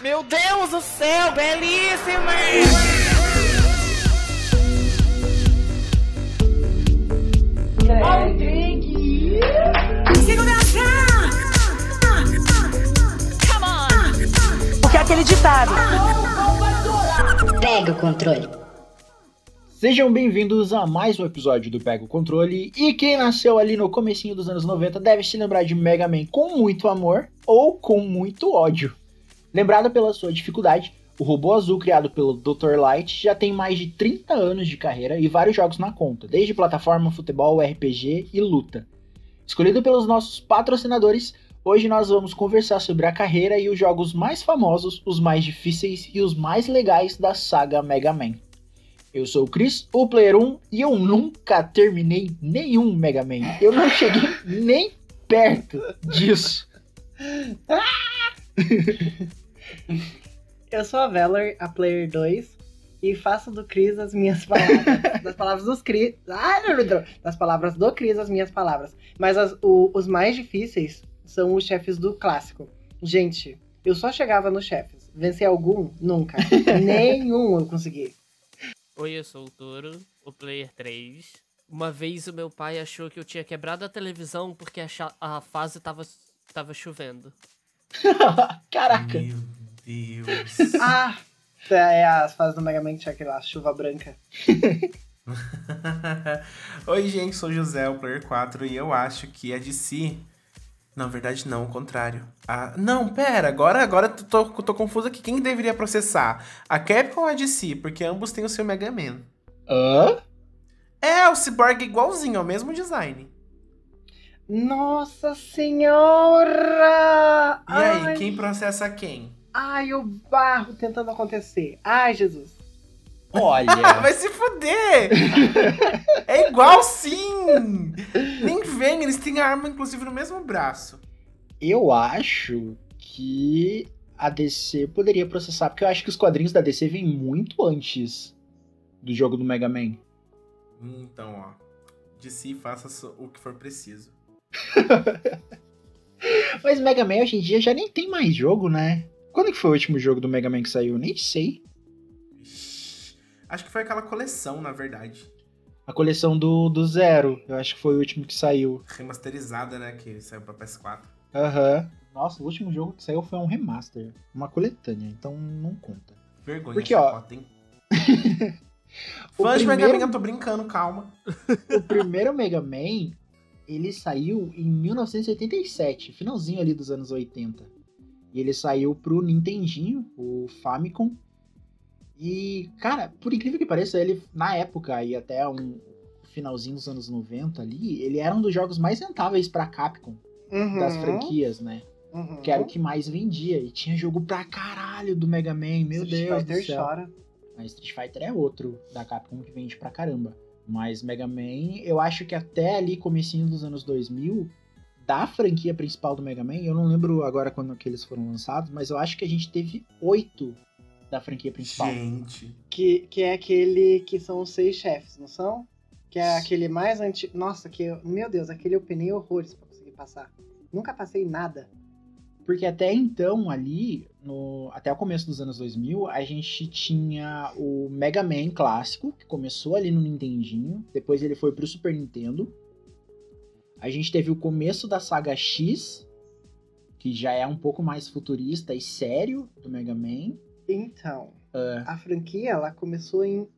Meu Deus do céu, belíssima! O que é aquele ditado? Pega o controle. Sejam bem-vindos a mais um episódio do Pega o Controle. E quem nasceu ali no comecinho dos anos 90 deve se lembrar de Mega Man com muito amor ou com muito ódio. Lembrado pela sua dificuldade, o robô azul criado pelo Dr. Light já tem mais de 30 anos de carreira e vários jogos na conta, desde plataforma, futebol, RPG e luta. Escolhido pelos nossos patrocinadores, hoje nós vamos conversar sobre a carreira e os jogos mais famosos, os mais difíceis e os mais legais da saga Mega Man. Eu sou o Chris, o Player 1, e eu nunca terminei nenhum Mega Man. Eu não cheguei nem perto disso. Eu sou a Valor, a Player 2, e faço do Cris as minhas palavras. das palavras dos Cris. Ai, não, não, não. Das palavras do Cris as minhas palavras. Mas as- o- os mais difíceis são os chefes do clássico. Gente, eu só chegava nos chefes. Vencer algum? Nunca. Nenhum eu consegui. Oi, eu sou o Toro, o Player 3. Uma vez o meu pai achou que eu tinha quebrado a televisão porque a, a fase tava, tava chovendo. Caraca. Meu Deus. Ah! É as fases do Mega Man que tinha aquela chuva branca. Oi, gente, sou José, o Player 4, e eu acho que a DC. Na verdade, não, o contrário. Ah, não, pera, agora, agora eu tô, tô confuso aqui. Quem deveria processar? A Capcom ou a DC? Porque ambos têm o seu Mega Man. Hã? É, o Cyborg igualzinho, é o mesmo design. Nossa senhora! E aí, Ai, quem processa quem? Ai, o barro tentando acontecer. Ai, Jesus. Olha. Vai se fuder! é igual sim! Nem vem, eles têm a arma, inclusive, no mesmo braço. Eu acho que a DC poderia processar, porque eu acho que os quadrinhos da DC vêm muito antes do jogo do Mega Man. Então, ó. DC faça o que for preciso. Mas Mega Man hoje em dia já nem tem mais jogo, né? Quando que foi o último jogo do Mega Man que saiu? Nem sei. Acho que foi aquela coleção, na verdade. A coleção do, do Zero, eu acho que foi o último que saiu. Remasterizada, né? Que saiu pra PS4. Aham. Nossa, o último jogo que saiu foi um remaster. Uma coletânea, então não conta. Vergonha, Porque, ó, hein? Fãs de Mega primeiro- Man, eu tô brincando, calma. O primeiro Mega Man, ele saiu em 1987, finalzinho ali dos anos 80. E ele saiu pro Nintendinho, o Famicom. E, cara, por incrível que pareça, ele, na época e até um finalzinho dos anos 90 ali, ele era um dos jogos mais rentáveis pra Capcom, das Uhum, franquias, né? uhum. Que era o que mais vendia. E tinha jogo pra caralho do Mega Man, meu Street Deus Fighter do céu. chora. A Street Fighter é outro da Capcom que vende pra caramba. Mas Mega Man, eu acho que até ali, comecinho dos anos 2000, da franquia principal do Mega Man, eu não lembro agora quando que eles foram lançados, mas eu acho que a gente teve oito da franquia principal. Gente. Que, que é aquele que são os seis chefes, não são? Que é aquele mais antigo. Nossa, que eu... meu Deus, aquele eu penei horrores pra conseguir passar. Nunca passei nada. Porque até então, ali, no, até o começo dos anos 2000, a gente tinha o Mega Man clássico, que começou ali no Nintendinho, depois ele foi pro Super Nintendo. A gente teve o começo da saga X, que já é um pouco mais futurista e sério do Mega Man. Então, Ah. a franquia ela começou em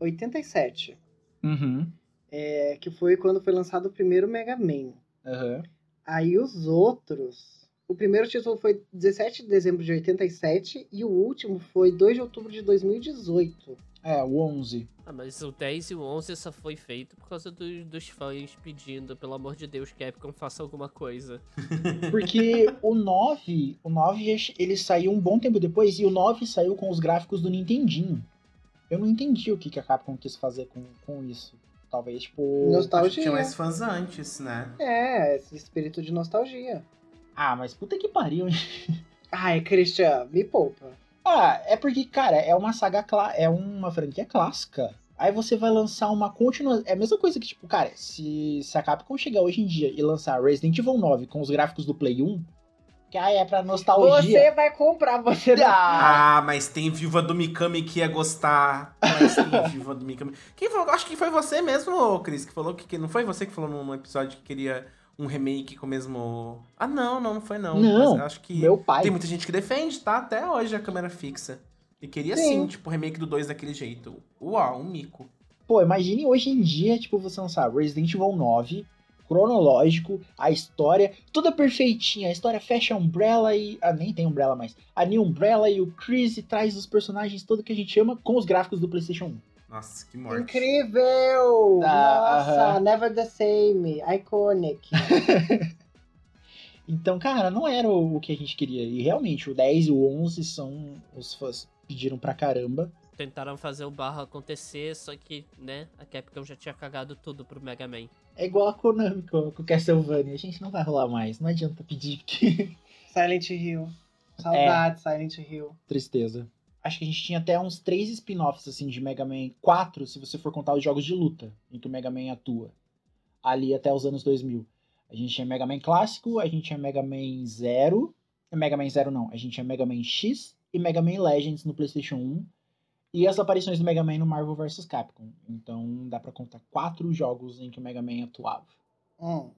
87. Uhum. É, que foi quando foi lançado o primeiro Mega Man. Aham. Aí os outros. O primeiro título foi 17 de dezembro de 87 e o último foi 2 de outubro de 2018. É, o 11. Ah, mas o 10 e o 11 só foi feito por causa do- dos fãs pedindo, pelo amor de Deus, Capcom faça alguma coisa. Porque o 9, o 9 ele saiu um bom tempo depois e o 9 saiu com os gráficos do Nintendinho. Eu não entendi o que, que a Capcom quis fazer com, com isso. Talvez, tipo. Que Nostalgia. tinha mais fãs antes, né? É, esse espírito de nostalgia. Ah, mas puta que pariu. hein? Ai, Christian, me poupa. Ah, é porque, cara, é uma saga clá- é uma franquia clássica. Aí você vai lançar uma continuação. É a mesma coisa que, tipo, cara, se, se a Capcom chegar hoje em dia e lançar Resident Evil 9 com os gráficos do Play 1, Que aí é pra nostalgia. Você vai comprar, você não. Ah, Ah, mas tem Viúva do Mikami que ia gostar. Mas tem Viúva do Mikami. Quem falou? Acho que foi você mesmo, Cris, que falou que, que. Não foi você que falou num episódio que queria um remake com o mesmo. Ah, não, não, não foi não. Não, Mas acho que. meu pai. Tem muita gente que defende, tá? Até hoje a câmera fixa. E queria sim, Sim. tipo, o remake do 2 daquele jeito. Uau, um mico. Pô, imagine hoje em dia, tipo, você lançar Resident Evil 9, cronológico, a história, toda perfeitinha. A história fecha a Umbrella e. Ah, nem tem Umbrella mais. A New Umbrella e o Chris e traz os personagens todo que a gente ama com os gráficos do PlayStation 1. Nossa, que morte. Incrível! Ah, Nossa, aham. never the same. Iconic. Então, cara, não era o o que a gente queria. E realmente, o 10 e o 11 são. Os fãs pediram pra caramba. Tentaram fazer o barro acontecer, só que, né, a Capcom já tinha cagado tudo pro Mega Man. É igual a Konami com, com Castlevania. A gente não vai rolar mais. Não adianta pedir, porque. Silent Hill. Saudade, Silent Hill. Tristeza. Acho que a gente tinha até uns três spin-offs assim de Mega Man 4, se você for contar os jogos de luta em que o Mega Man atua. Ali até os anos 2000. A gente tinha Mega Man clássico, a gente tinha Mega Man Zero. Mega Man Zero não, a gente tinha Mega Man X e Mega Man Legends no PlayStation 1. E as aparições do Mega Man no Marvel vs Capcom. Então dá pra contar quatro jogos em que o Mega Man atuava. Hum.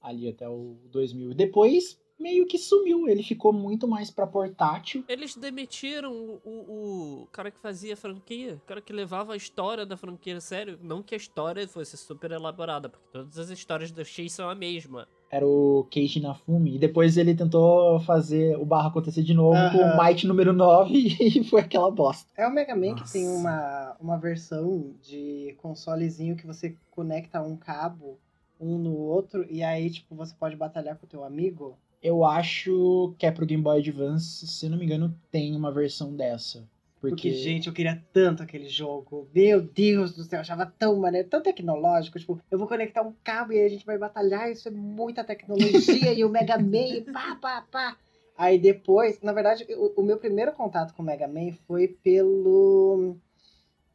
Ali até o 2000. E depois meio que sumiu. Ele ficou muito mais pra portátil. Eles demitiram o, o, o cara que fazia a franquia, o cara que levava a história da franquia a sério. Não que a história fosse super elaborada, porque todas as histórias do X são a mesma. era o Keiichi Inafune. E depois ele tentou fazer o barro acontecer de novo com o. Might número 9 e foi aquela bosta. É o Mega Man que Nossa. tem uma, uma versão de consolezinho que você conecta um cabo um no outro e aí, tipo, você pode batalhar com o teu amigo. Eu acho que é pro Game Boy Advance, se não me engano, tem uma versão dessa. Porque, Porque, gente, eu queria tanto aquele jogo. Meu Deus do céu, eu achava tão maneiro, tão tecnológico. Tipo, eu vou conectar um cabo e aí a gente vai batalhar. Isso é muita tecnologia. e o Mega Man, pá, pá, pá. Aí depois, na verdade, o, o meu primeiro contato com o Mega Man foi pelo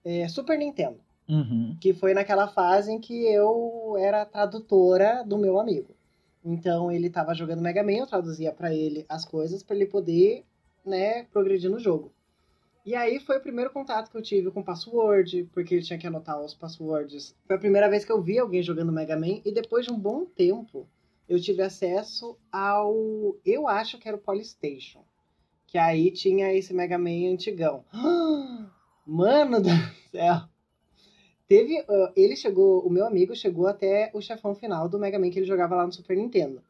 é, Super Nintendo. Uhum. Que foi naquela fase em que eu era tradutora do meu amigo. Então ele tava jogando Mega Man, eu traduzia pra ele as coisas pra ele poder, né, progredir no jogo. E aí foi o primeiro contato que eu tive com password, porque ele tinha que anotar os passwords. Foi a primeira vez que eu vi alguém jogando Mega Man e depois de um bom tempo eu tive acesso ao, eu acho que era o Polystation, que aí tinha esse Mega Man antigão. Mano do céu. Teve, ah, ele chegou, o meu amigo chegou até o chefão final do Mega Man que ele jogava lá no Super Nintendo.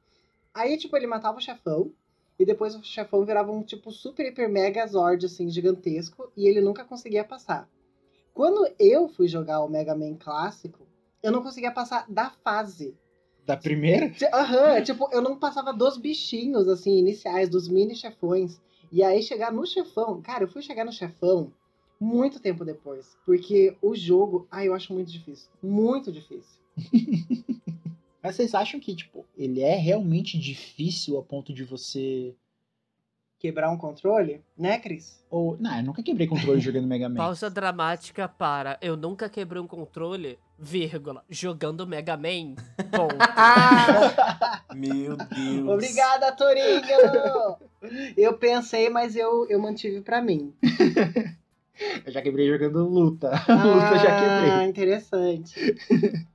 Aí, tipo, ele matava o chefão, e depois o chefão virava um, tipo, super, hiper, mega Zord, assim, gigantesco, e ele nunca conseguia passar. Quando eu fui jogar o Mega Man clássico, eu não conseguia passar da fase. Da primeira? Aham, tipo, eu não passava dos bichinhos, assim, iniciais, dos mini chefões. E aí chegar no chefão, cara, eu fui chegar no chefão muito tempo depois. Porque o jogo, ai, eu acho muito difícil. Muito difícil. Mas vocês acham que, tipo, ele é realmente difícil a ponto de você. Quebrar um controle, né, Cris? Ou. Não, eu nunca quebrei controle jogando Mega Man. Pausa dramática para eu nunca quebrei um controle, vírgula, jogando Mega Man. Ponto. Meu Deus. Obrigada, Torinho! eu pensei, mas eu, eu mantive pra mim. Eu já quebrei jogando luta. luta eu já Ah, quebrei. interessante.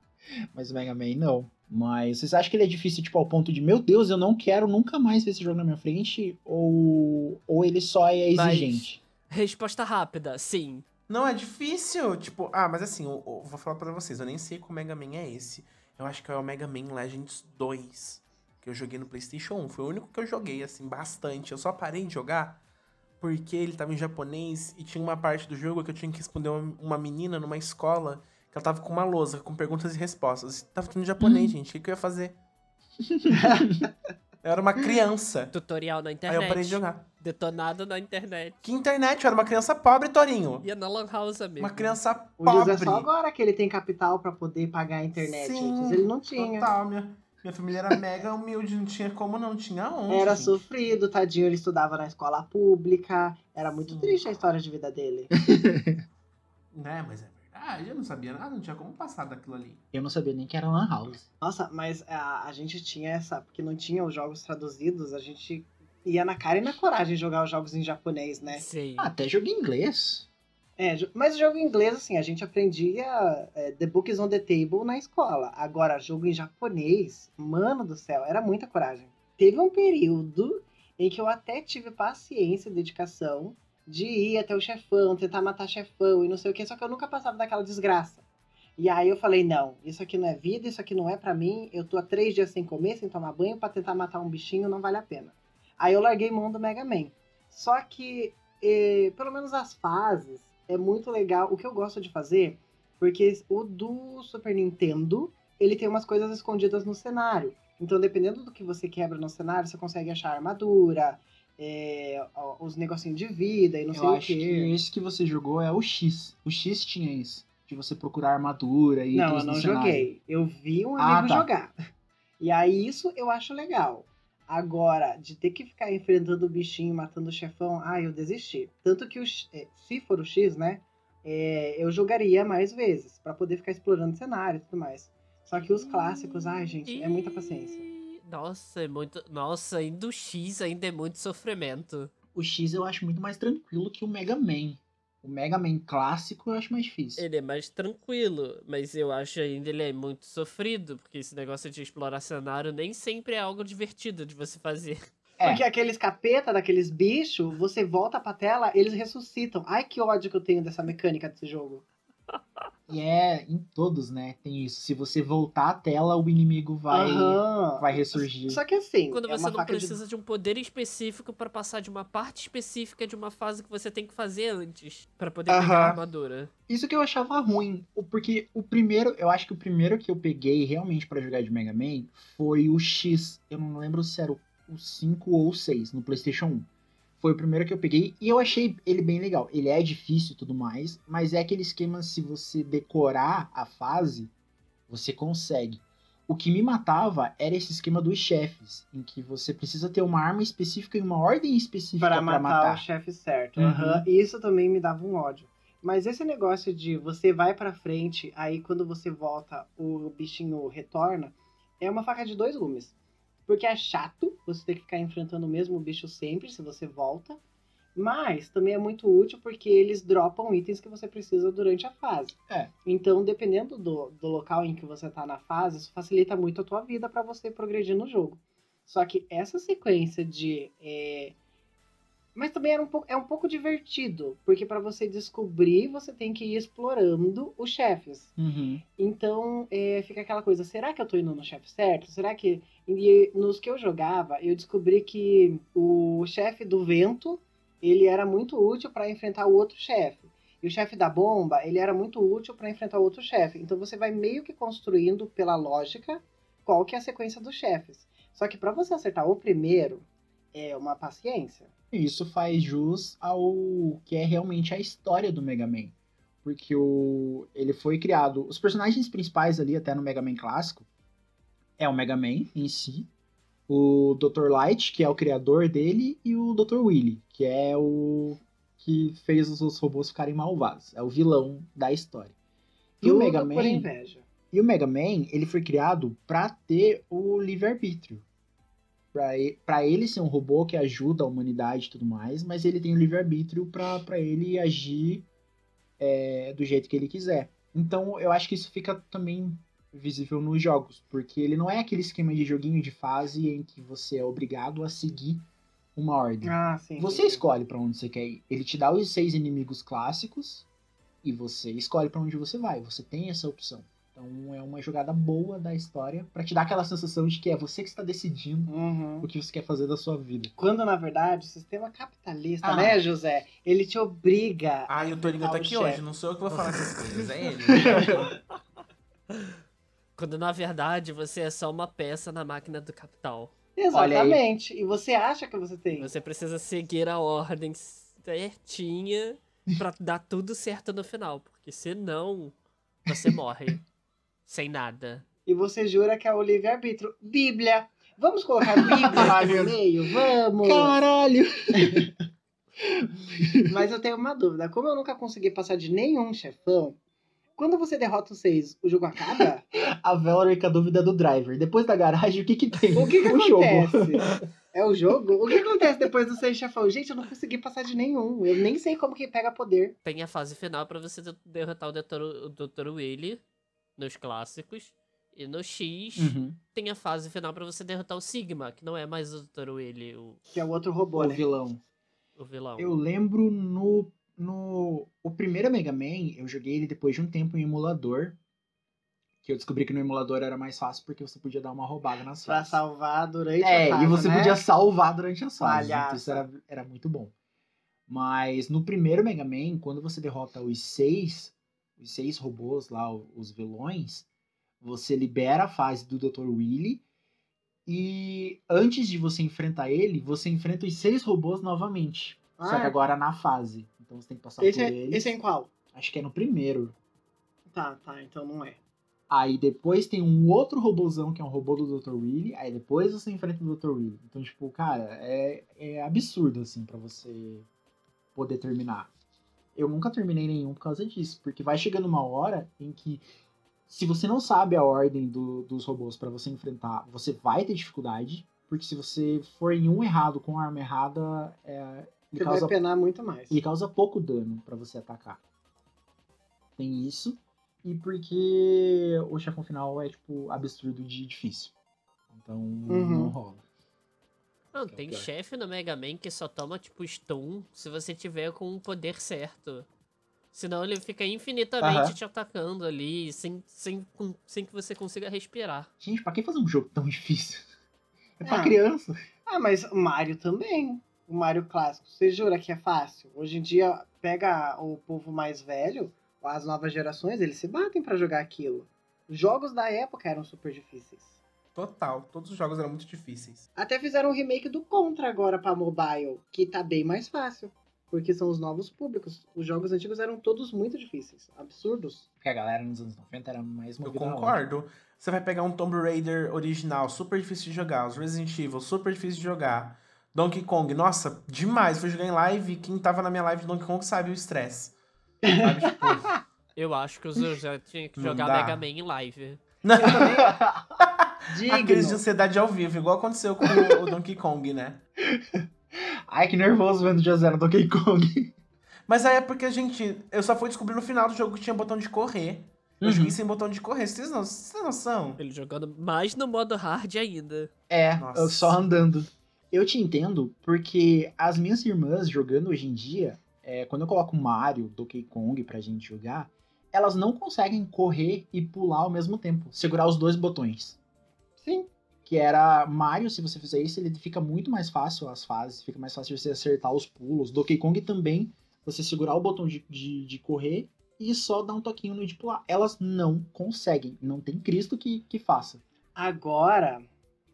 Mas o Mega Man não. Mas vocês acham que ele é difícil, tipo, ao ponto de, meu Deus, eu não quero nunca mais ver esse jogo na minha frente? Ou, ou ele só é Mas- exigente? Resposta rápida, sim. Não, é difícil. Tipo, ah, mas assim, eu, eu vou falar pra vocês, eu nem sei qual Mega Man é esse. Eu acho que é o Mega Man Legends 2, que eu joguei no PlayStation 1. Foi o único que eu joguei, assim, bastante. Eu só parei de jogar porque ele tava em japonês e tinha uma parte do jogo que eu tinha que responder uma, uma menina numa escola que ela tava com uma lousa com perguntas e respostas. Tava tudo em japonês, gente. O que, que eu ia fazer? eu era uma criança. Tutorial na Aí internet. eu parei de jogar. Detonado na internet. Que internet? Eu era uma criança pobre, Torinho. Ia na Lan House, amigo. Uma criança O pobre. José só agora que ele tem capital pra poder pagar a internet. Sim, antes ele não tinha. Total, minha, minha família era mega humilde, não tinha como não, tinha onde. Era gente. sofrido, tadinho, ele estudava na escola pública. Era muito triste a história de vida dele. Né, mas é verdade, eu não sabia nada, não tinha como passar daquilo ali. Eu não sabia nem que era Lan House. Nossa, mas a, a gente tinha essa, porque não tinha os jogos traduzidos, a gente ia na cara e na coragem jogar os jogos em japonês, né? Sim. Ah, até jogo em inglês. É, mas jogo em inglês, assim, a gente aprendia é, The Books on the Table na escola. Agora, jogo em japonês, mano do céu, era muita coragem. Teve um período em que eu até tive paciência e dedicação de ir até o chefão, tentar matar chefão e não sei o que, só que eu nunca passava daquela desgraça. E aí eu falei, não, isso aqui não é vida, isso aqui não é pra mim, eu tô há três dias sem comer, sem tomar banho, pra tentar matar um bichinho não vale a pena. Aí eu larguei mão do Mega Man. Só que, eh, pelo menos as fases, é muito legal. O que eu gosto de fazer, porque o do Super Nintendo, ele tem umas coisas escondidas no cenário. Então, dependendo do que você quebra no cenário, você consegue achar armadura, é, os negocinhos de vida e não sei eu o acho quê. que esse que você jogou é o X. O X tinha isso. De você procurar armadura e Não, eu não cenário. joguei. Eu vi um Ah, amigo tá. jogar. E aí isso eu acho legal. Agora, de ter que ficar enfrentando o bichinho, matando o chefão, ah, eu desisti. Tanto que o, é, se for o X, né, é, eu jogaria mais vezes, pra poder ficar explorando o cenário e tudo mais. Só que os clássicos, ai, gente, é muita paciência. Nossa, é muito. Nossa, ainda o X ainda é muito sofrimento. O X eu acho muito mais tranquilo que o Mega Man. O Mega Man clássico eu acho mais difícil. Ele é mais tranquilo, mas eu acho ainda ele é muito sofrido, porque esse negócio de explorar cenário nem sempre é algo divertido de você fazer. É. Porque aqueles capeta daqueles bichos, você volta pra tela, eles ressuscitam. Ai, que ódio que eu tenho dessa mecânica desse jogo. E é em todos, né? Tem isso. Se você voltar à tela, o inimigo vai, Aham. vai ressurgir. Só que assim, Quando é você não faca de precisa de... um poder específico pra passar de uma parte específica de uma fase que você tem que fazer antes pra poder pegar Aham. a armadura. Isso que eu achava ruim, o- porque o primeiro, eu acho que o primeiro que eu peguei realmente pra jogar de Mega Man foi o X. Eu não lembro se era o o 5 ou o 6 no PlayStation 1. Foi o primeiro que eu peguei e eu achei ele bem legal. Ele é difícil e tudo mais, mas é aquele esquema se você decorar a fase, você consegue. O que me matava era esse esquema dos chefes, em que você precisa ter uma arma específica e uma ordem específica para matar, matar. o chefe certo. Uhum. Aham. Isso também me dava um ódio. Mas esse negócio de você vai pra frente, aí quando você volta, o bichinho retorna, é uma faca de dois gumes. Porque é chato você ter que ficar enfrentando o mesmo bicho sempre se você volta. Mas também é muito útil porque eles dropam itens que você precisa durante a fase. É. Então, dependendo do, do local em que você tá na fase, isso facilita muito a tua vida pra você progredir no jogo. Só que essa sequência de. é, Mas também era um pouco, é um pouco divertido, porque pra você descobrir, você tem que ir explorando os chefes. Uhum. Então, é, fica aquela coisa, será que eu tô indo no chefe certo? Será que. E nos que eu jogava, eu descobri que o chefe do vento, ele era muito útil pra enfrentar o outro chefe. E o chefe da bomba, ele era muito útil pra enfrentar o outro chefe. Então você vai meio que construindo pela lógica qual que é a sequência dos chefes. Só que pra você acertar o primeiro, é uma paciência. Isso faz jus ao que é realmente a história do Mega Man. Porque o, ele foi criado. Os personagens principais ali, até no Mega Man clássico, é o Mega Man em si, o Dr. Light, que é o criador dele, e o Dr. Willy, que é o que fez os robôs ficarem malvados. É o vilão da história. E o Tudo Mega por Man. inveja. E o Mega Man, ele foi criado pra ter o livre-arbítrio. Pra Pra ele ser um robô que ajuda a humanidade e tudo mais, mas ele tem o livre-arbítrio pra pra ele agir é, do jeito que ele quiser. Então eu acho que isso fica também visível nos jogos, porque ele não é aquele esquema de joguinho de fase em que você é obrigado a seguir uma ordem. Ah, sim. Você sim. escolhe pra onde você quer ir. Ele te dá os seis inimigos clássicos e você escolhe pra onde você vai. Você tem essa opção. Então é uma jogada boa da história pra te dar aquela sensação de que é você que está decidindo Uhum. o que você quer fazer da sua vida. Quando, na verdade, o sistema capitalista, Ah. né, José? Ele te obriga. Ai, o Torinho tá aqui chefe. hoje, não sou eu que vou falar essas coisas, é ele. Quando na verdade você é só uma peça na máquina do capital. Exatamente. E você acha que você tem. Você precisa seguir a ordem certinha pra dar tudo certo no final. Porque senão você morre. Sem nada. E você jura que é o livre-arbítrio. Bíblia! Vamos colocar Bíblia meu no meio? Vamos! Caralho! Mas eu tenho uma dúvida. Como eu nunca consegui passar de nenhum chefão, quando você derrota os seis, o jogo acaba? A Valerie com a dúvida do driver. Depois da garagem, o que que tem? O que, que o jogo. acontece? É o jogo? O que acontece depois do seis chefão? Gente, eu não consegui passar de nenhum. Eu nem sei como que pega poder. Tem a fase final pra você de- derrotar o Dr. o Dr. Willy nos clássicos. E no X Uhum. tem a fase final pra você derrotar o Sigma, que não é mais o Dr. Willy, o, Que é o outro robô, O né? vilão. o vilão. Eu lembro no, no. O primeiro Mega Man, eu joguei ele depois de um tempo em emulador. Que eu descobri que no emulador era mais fácil porque você podia dar uma roubada nas Pra fases. salvar durante É, a fase, e você né? podia salvar durante as fases. Então isso era, era muito bom. Mas no primeiro Mega Man, quando você derrota os seis, os seis robôs lá, os vilões, você libera a fase do Dr. Willy. E antes de você enfrentar ele, você enfrenta os seis robôs novamente. Ah, Só que agora na fase. Então você tem que passar por é, eles. esse é em qual? Acho que é no primeiro. Tá, tá, então não é. Aí depois tem um outro robôzão que é um robô do Dr. Willy. Aí depois você enfrenta o Dr. Willy. Então, tipo, cara, é, é absurdo, assim, pra você poder terminar. Eu nunca terminei nenhum por causa disso. Porque vai chegando uma hora em que, se você não sabe a ordem do- dos robôs pra você enfrentar, você vai ter dificuldade. Porque se você for em um errado com a arma errada, é, ele causa vai penar muito mais. ele causa pouco dano pra você atacar. Tem isso. E porque o chefão final é, tipo, absurdo de difícil. Então, não rola. Não, é tem pior. chefe no Mega Man que só toma, tipo, stun se você tiver com o poder certo. Senão ele fica infinitamente Aham. te atacando ali, sem, sem, com- sem que você consiga respirar. Gente, pra que fazer um jogo tão difícil? É pra Ah. criança. Ah, mas o Mario também. O Mario clássico. Você jura que é fácil? Hoje em dia, pega o povo mais velho, as novas gerações, eles se batem pra jogar aquilo. Os jogos da época eram super difíceis. Total, todos os jogos eram muito difíceis. Até fizeram um remake do Contra agora pra mobile, que tá bem mais fácil. Porque são os novos públicos. Os jogos antigos eram todos muito difíceis. Absurdos. Porque a galera nos anos 90 era mais Eu ódio. concordo. Você vai pegar um Tomb Raider original, super difícil de jogar. Os Resident Evil, super difícil de jogar. Donkey Kong, nossa, demais. Fui jogar em live. Quem tava na minha live de Donkey Kong sabe o estresse. Sabe, tipo... Eu acho que Zé já tinha que jogar. Mega Man em live. Não, Digno. a crise de ansiedade ao vivo, igual aconteceu com o, o Donkey Kong, né? Ai, que nervoso vendo o José no Donkey Kong. Mas aí é porque, gente, eu só fui descobrir no final do jogo que tinha botão de correr. Eu Uhum. joguei sem botão de correr. Vocês não, vocês têm noção? Ele jogando mais no modo hard ainda. É, Nossa. só andando. Eu te entendo, porque as minhas irmãs jogando hoje em dia, é, quando eu coloco Mario, Donkey Kong pra gente jogar, elas não conseguem correr e pular ao mesmo tempo. Segurar os dois botões. Sim. Que era Mario, se você fizer isso, ele fica muito mais fácil as fases, fica mais fácil você acertar os pulos. Donkey Kong também, você segurar o botão de, de, de correr e só dar um toquinho no de pular. Elas não conseguem, não tem Cristo que, que faça. Agora,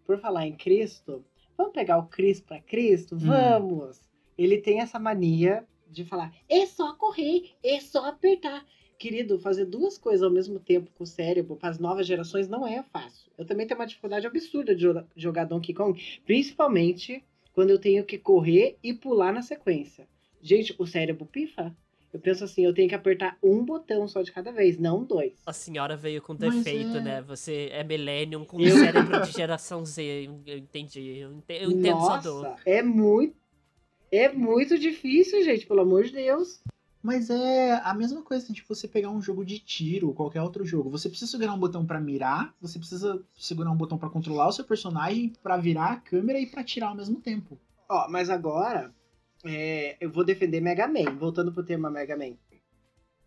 por falar em Cristo, vamos pegar o Cristo pra Cristo? Vamos! Ele tem essa mania de falar: é só correr, é só apertar. Querido, fazer duas coisas ao mesmo tempo com o cérebro para as novas gerações não é fácil. Eu também tenho uma dificuldade absurda de joga- jogar Donkey Kong, principalmente quando eu tenho que correr e pular na sequência. Gente, o cérebro pifa. Eu penso assim, eu tenho que apertar um botão só de cada vez, não dois. A senhora veio com defeito, é- né? Você é millennium com Eu- cérebro de geração Z. Eu entendi. Eu ente- eu entendo sua dor. Nossa, é muito. É muito difícil, gente, pelo amor de Deus. Mas é a mesma coisa de você pegar um jogo de tiro ou qualquer outro jogo. Você precisa segurar um botão pra mirar, você precisa segurar um botão pra controlar o seu personagem, pra virar a câmera e pra tirar ao mesmo tempo. Ó, mas agora é, eu vou defender Mega Man, voltando pro tema Mega Man.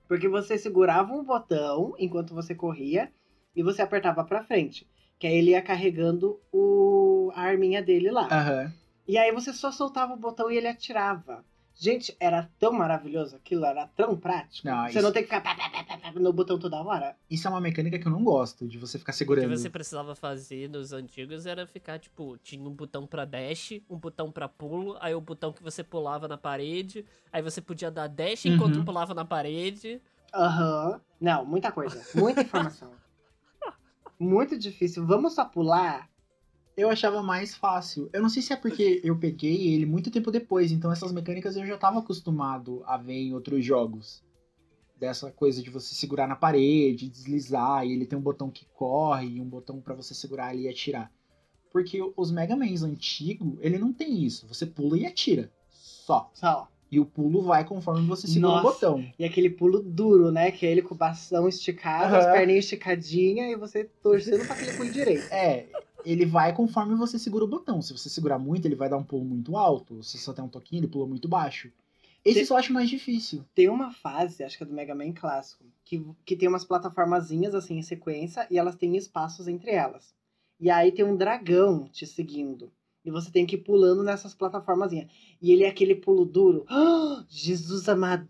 Porque você segurava um botão enquanto você corria e você apertava pra frente. Que aí ele ia carregando o, a arminha dele lá. Aham. E aí você só soltava o botão e ele atirava. Gente, era tão maravilhoso aquilo, era tão prático. Não, você isso- não tem que ficar pá, pá, pá, pá, pá, no botão toda hora. Isso é uma mecânica que eu não gosto, de você ficar O que segurando. você precisava fazer nos antigos era ficar, tipo, tinha um botão pra dash, um botão pra pulo, aí o botão que você pulava na parede, aí você podia dar dash enquanto Uhum. pulava na parede. Aham. Não, muita coisa. Muita informação. Muito difícil. Vamos só pular? Eu achava mais fácil. Eu não sei se é porque eu peguei ele muito tempo depois, então essas mecânicas eu já tava acostumado a ver em outros jogos. Dessa coisa de você segurar na parede, deslizar, e ele tem um botão que corre e um botão pra você segurar ali e atirar. Porque os Mega Mans antigos, ele não tem isso. Você pula e atira. Só. Só. E o pulo vai conforme você segura Nossa. o botão. E aquele pulo duro, né? Que é ele com o bastão esticado, Aham. as perninhas esticadinhas e você torcendo pra aquele pulo direito. É, ele vai conforme você segura o botão. Se você segurar muito, ele vai dar um pulo muito alto. Se só tem um toquinho, ele pula muito baixo. Esse Tem- só acho mais difícil. Tem uma fase, acho que é do Mega Man clássico, que, que tem umas plataformazinhas assim em sequência e elas têm espaços entre elas. E aí tem um dragão te seguindo. E você tem que ir pulando nessas plataformazinhas. E ele é aquele pulo duro. Ah, Jesus amado.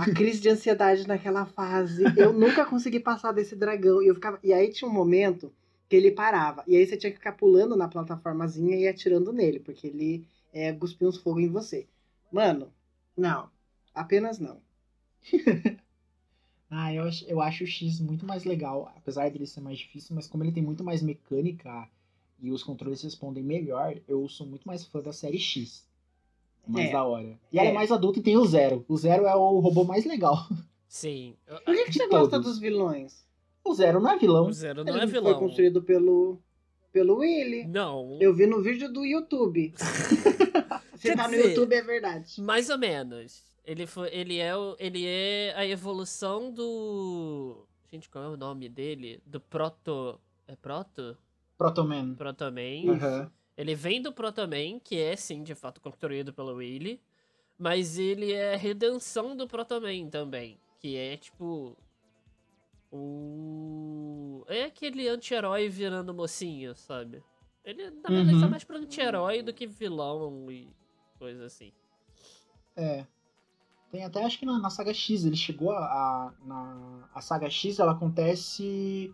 A crise de ansiedade naquela fase. Eu nunca consegui passar desse dragão. E, eu ficava... e aí tinha um momento que ele parava. E aí você tinha que ficar pulando na plataformazinha e atirando nele. Porque ele é, cuspia uns fogo em você. Mano, não. Apenas não. Ah, eu acho, eu acho o X muito mais legal, apesar dele ser mais difícil, mas como ele tem muito mais mecânica e os controles respondem melhor, eu sou muito mais fã da série X. Mais É. da hora. E É. ela é mais adulta e tem o Zero. O Zero é o robô mais legal. Sim. Por que, que você gosta todos. dos vilões? O Zero não é vilão. O Zero não Ele é Foi vilão. construído pelo, pelo Willy. Não. Eu vi no vídeo do YouTube. Se Quer tá no YouTube é verdade. Mais ou menos. Ele, foi, ele, é o, ele é a evolução do. Gente, qual é o nome dele? Do Proto. É Proto? Protoman. Protoman. Aham. Ele vem do Protoman, que é sim, de fato, construído pelo Willy. Mas ele é a redenção do Protoman também. Que é tipo. O. É aquele anti-herói virando mocinho, sabe? Ele, na verdade, Uhum. tá mais pra anti-herói do que vilão e coisa assim. É. Tem até, acho que na, na saga X, ele chegou a. a- na, a saga X, ela acontece.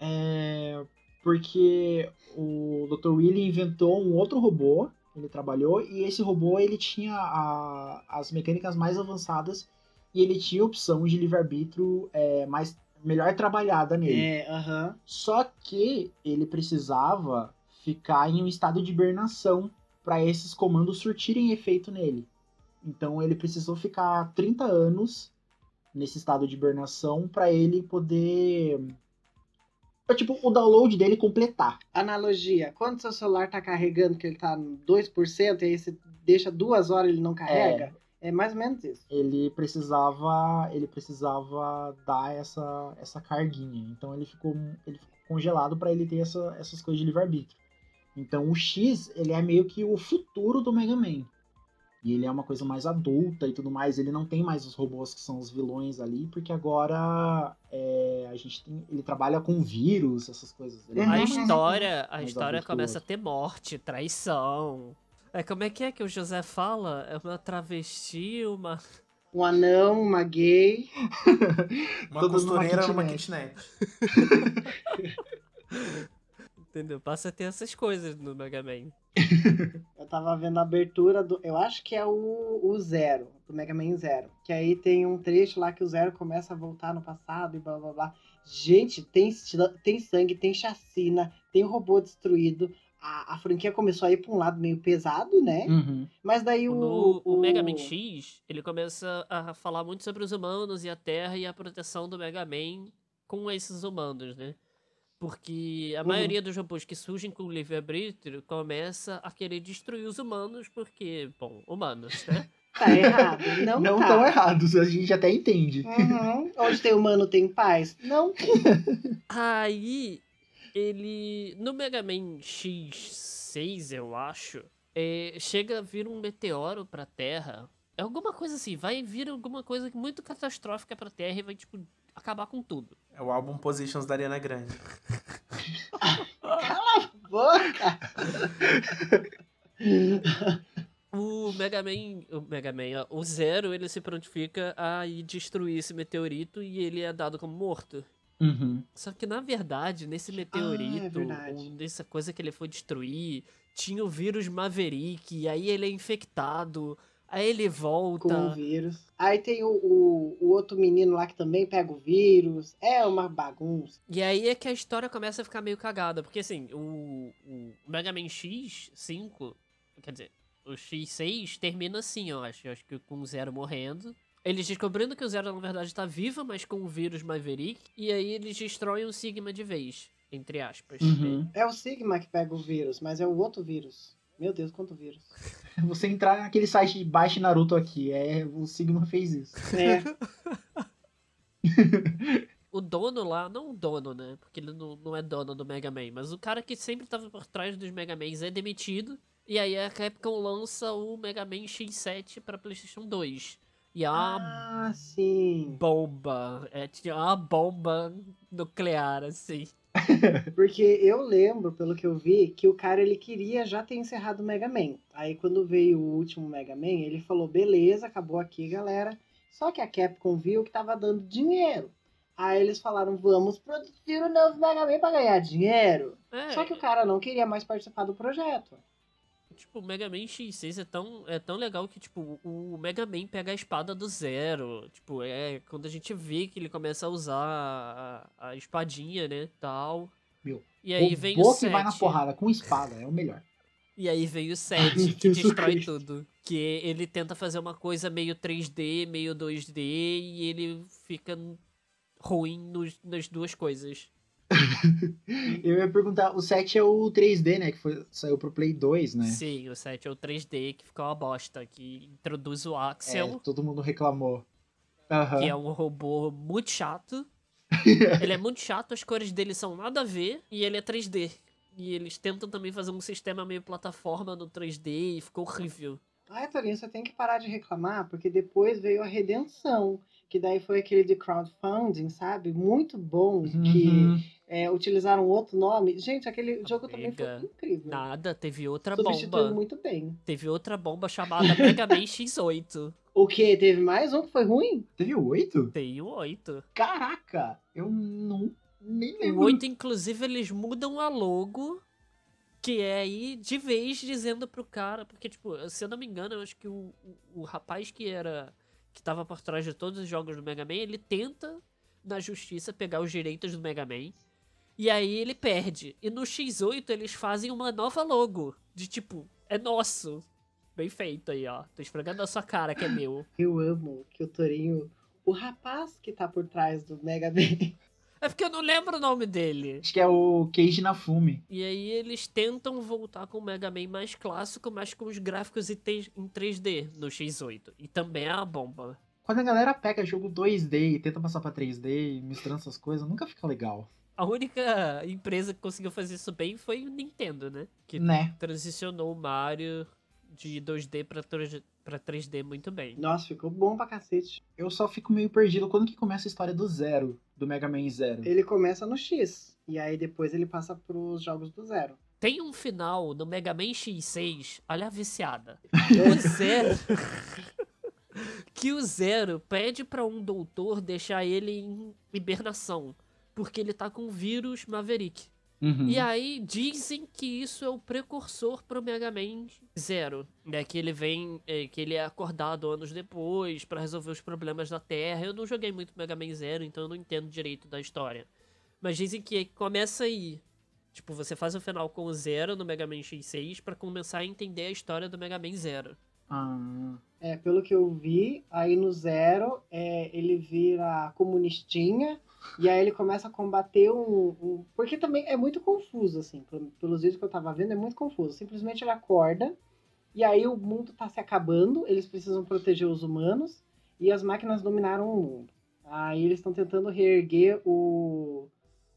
é, porque o Dr. Willy inventou um outro robô, ele trabalhou, e esse robô ele tinha a- as mecânicas mais avançadas e ele tinha opção de livre-arbítrio é, mais, melhor trabalhada nele. É, aham. Só que ele precisava ficar em um estado de hibernação para esses comandos surtirem efeito nele. Então ele precisou ficar 30 anos nesse estado de hibernação para ele poder pra, tipo o download dele completar. Analogia. Quando seu celular tá carregando, que ele tá no 2%, e aí você deixa duas horas e ele não carrega, é, mais ou menos isso. Ele precisava ele precisava dar essa essa carguinha. Então ele ficou ele ficou congelado para ele ter essa, essas coisas de livre-arbítrio. Então o X, ele é meio que o futuro do Mega Man. E ele é uma coisa mais adulta e tudo mais. Ele não tem mais os robôs que são os vilões ali, porque agora é, a gente tem. Ele trabalha com vírus, essas coisas. Ele A é mais- história, a mais história começa a ter morte, traição. É, como é que é que o José fala? É uma travesti, uma. Um anão, uma gay. Uma Todo numa costureira numa kitnet. kitnet. Entendeu? Passa a ter essas coisas no Mega Man. Eu tava vendo a abertura do. Eu acho que é o, o Zero, do Mega Man Zero. Que aí tem um trecho lá que o Zero começa a voltar no passado e blá blá blá. Gente, tem, tem sangue, tem chacina, tem robô destruído. A, a franquia começou a ir pra um lado meio pesado, né? Uhum. Mas daí o. No o Mega Man X, ele começa a falar muito sobre os humanos e a Terra e a proteção do Mega Man com esses humanos, né? Porque a Uhum. maioria dos robôs que surgem com o livre-arbítrio começa a querer destruir os humanos, porque, bom, humanos, né? Tá errado. Não, Não tá. tão errados, a gente até entende. Uhum. Onde tem humano tem paz? Não. Aí, ele. No Mega Man X6, eu acho, é, chega a vir um meteoro pra Terra. É alguma coisa assim, vai vir alguma coisa muito catastrófica pra Terra e vai, tipo, acabar com tudo. É o álbum Positions da Ariana Grande. Boca! O Mega Man. O Mega Man, ó, o Zero, ele se prontifica a ir destruir esse meteorito e ele é dado como morto. Uhum. Só que, na verdade, nesse meteorito, verdade. ou nessa coisa que ele foi destruir, tinha o vírus Maverick, e aí ele é infectado, aí ele Com volta. o vírus. Aí tem o, o, o outro menino lá que também pega o vírus. É uma bagunça. E aí é que a história começa a ficar meio cagada, porque assim, o, o Mega Man X5, quer dizer, o X6 termina assim, eu acho. Eu acho que com o Zero morrendo. Eles descobrindo que o Zero, na verdade, tá vivo, mas com o vírus Maverick. E aí eles destroem o Sigma de vez. entre aspas. Uhum. É o Sigma que pega o vírus, mas é o outro vírus. Meu Deus, quanto vírus. Você entrar naquele site Baixe Naruto aqui, é, o Sigma fez isso. É, O dono lá, não o dono, né? Porque ele não, não é dono do Mega Man, mas o cara que sempre tava por trás dos Mega Mans é demitido. E aí a Capcom lança o Mega Man X7 pra PlayStation 2. E é uma ah, sim. bomba. É tipo uma bomba nuclear, assim. Porque eu lembro, pelo que eu vi, que o cara ele queria já ter encerrado o Mega Man. Aí quando veio o último Mega Man, ele falou: beleza, acabou aqui, galera. Só que a Capcom viu que tava dando dinheiro. Aí eles falaram: vamos produzir o novo Mega Man pra ganhar dinheiro. É, Só que o cara não queria mais participar do projeto. Tipo, o Mega Man X6 é tão, é tão legal que, tipo, o Mega Man pega a espada do zero. Tipo, é quando a gente vê que ele começa a usar a, a espadinha, né, tal. Meu, E aí o vem o Boa que 7. vai na porrada com espada, é o melhor. E aí vem o Ai, 7, meu que destrói tudo. Que ele tenta fazer uma coisa meio 3D, meio 2D, e ele fica ruim nos- nas duas coisas. Eu ia perguntar, o 7 é o 3D, né? Que foi, saiu pro Play 2, né? Sim, o 7 é o 3D, que ficou uma bosta, que introduz o É, Axel, todo mundo reclamou. Aham. que é um robô muito chato. ele é muito chato, as cores dele são nada a ver, e ele é 3D. E eles tentam também fazer um sistema meio plataforma no 3D, e ficou horrível. Ai, Torinho, você tem que parar de reclamar, porque depois veio a Redenção, que daí foi aquele de crowdfunding, sabe? Muito bom, que Uhum. É, utilizaram outro nome. Gente, aquele jogo também foi incrível. Nada, teve outra bomba. muito bem. Teve outra bomba chamada Mega Man X8. O que? Teve mais um que foi ruim? Teve o 8? Tem o 8. Caraca! Eu não. Nem O lembro. 8, inclusive, eles mudam a logo. Que é aí de vez dizendo pro cara. Porque, tipo, se eu não me engano, eu acho que o, o, o rapaz que era. que tava por trás de todos os jogos do Mega Man, ele tenta, na justiça, pegar os direitos do Mega Man. E aí ele perde. E no X8 eles fazem uma nova logo. De tipo, é nosso. Bem feito aí, ó. Tô esfregando a sua cara que é meu. Eu amo que o Torinho, o rapaz que tá por trás do Mega Man, É porque eu não lembro o nome dele. Acho que é o Keiji Nafume. E aí eles tentam voltar com o Mega Man mais clássico, mas com os gráficos em te- em 3D no X8. E também é uma bomba. Quando a galera pega jogo 2D e tenta passar pra 3D e misturando essas coisas, nunca fica legal. A única empresa que conseguiu fazer isso bem foi o Nintendo, né? Que Né? transicionou o Mario de 2D pra 3D, pra 3D muito bem. nossa, ficou bom pra cacete. Eu só fico meio perdido quando que começa a história do Zero, do Mega Man Zero. Ele começa no X, e aí depois ele passa pros jogos do Zero. Tem um final no Mega Man X6, olha a viciada. O Zero. que o Zero pede pra um doutor deixar ele em hibernação. Porque ele tá com o vírus Maverick. Uhum. E aí dizem que isso é o precursor pro Mega Man Zero. Né? Que ele vem. é, que ele é acordado anos depois pra resolver os problemas da Terra. Eu não joguei muito Mega Man Zero, então eu não entendo direito da história. Mas dizem que começa aí. Tipo, você faz o final com o Zero no Mega Man X6 pra começar a entender a história do Mega Man Zero. Ah, É, pelo que eu vi, aí no Zero, é, ele vira comunistinha, e aí ele começa a combater um, um- Porque também é muito confuso, assim, pel- pelos vídeos que eu tava vendo, é muito confuso. Simplesmente ele acorda, e aí o mundo tá se acabando, eles precisam proteger os humanos, e as máquinas dominaram o mundo. Aí eles estão tentando reerguer o,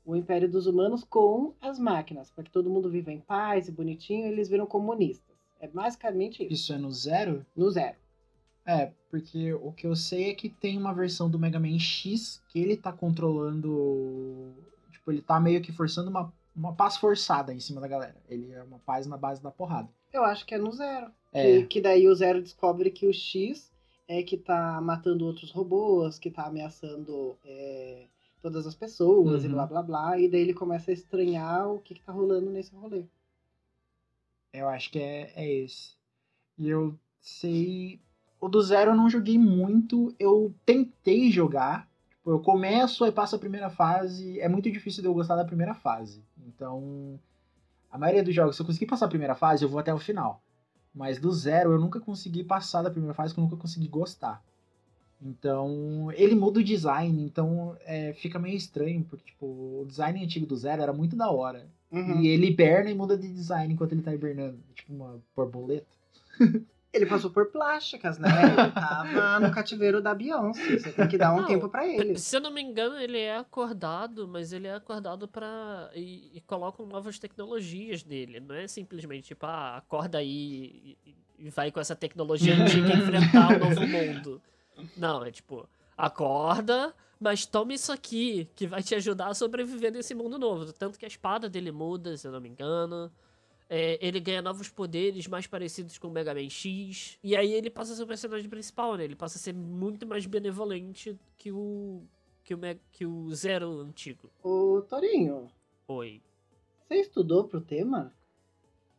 o Império dos Humanos com as máquinas, para que todo mundo viva em paz e bonitinho, e eles viram comunistas. É basicamente isso, isso é no Zero? no Zero. É, porque o que eu sei é que tem uma versão do Mega Man X que ele tá controlando. Tipo, ele tá meio que forçando uma, uma paz forçada em cima da galera. Ele é uma paz na base da porrada. Eu acho que é no Zero. É. Que, que daí o Zero descobre que o X é que tá matando outros robôs, que tá ameaçando é, todas as pessoas e Uhum. blá blá blá. E daí ele começa a estranhar o que, que tá rolando nesse rolê. Eu acho que é, é esse. E eu sei. O do Zero eu não joguei muito. Eu tentei jogar. Tipo, eu começo, aí passo a primeira fase. É muito difícil de eu gostar da primeira fase. Então. A maioria dos jogos, se eu conseguir passar a primeira fase, eu vou até o final. Mas do Zero eu nunca consegui passar da primeira fase, porque eu nunca consegui gostar. Então, ele muda o design, então é, fica meio estranho, porque tipo, o design antigo do Zero era muito da hora. Uhum. E ele hiberna e muda de design enquanto ele tá hibernando. Tipo uma borboleta. Ele passou por plásticas, né? Ele tava no cativeiro da Beyoncé. Você tem que dar um Não, tempo pra ele. Se eu não me engano, ele é acordado, mas ele é acordado pra. E, e colocam novas tecnologias nele. Não é simplesmente tipo, ah, acorda aí e, e vai com essa tecnologia antiga enfrentar o novo mundo. Não, é tipo, acorda, mas toma isso aqui, que vai te ajudar a sobreviver nesse mundo novo. Tanto que a espada dele muda, se eu não me engano. É, ele ganha novos poderes mais parecidos com o Mega Man X. E aí ele passa a ser o personagem principal, né? Ele passa a ser muito mais benevolente que o. que o, que o Zero antigo. Ô, Torinho, Oi. você estudou pro tema?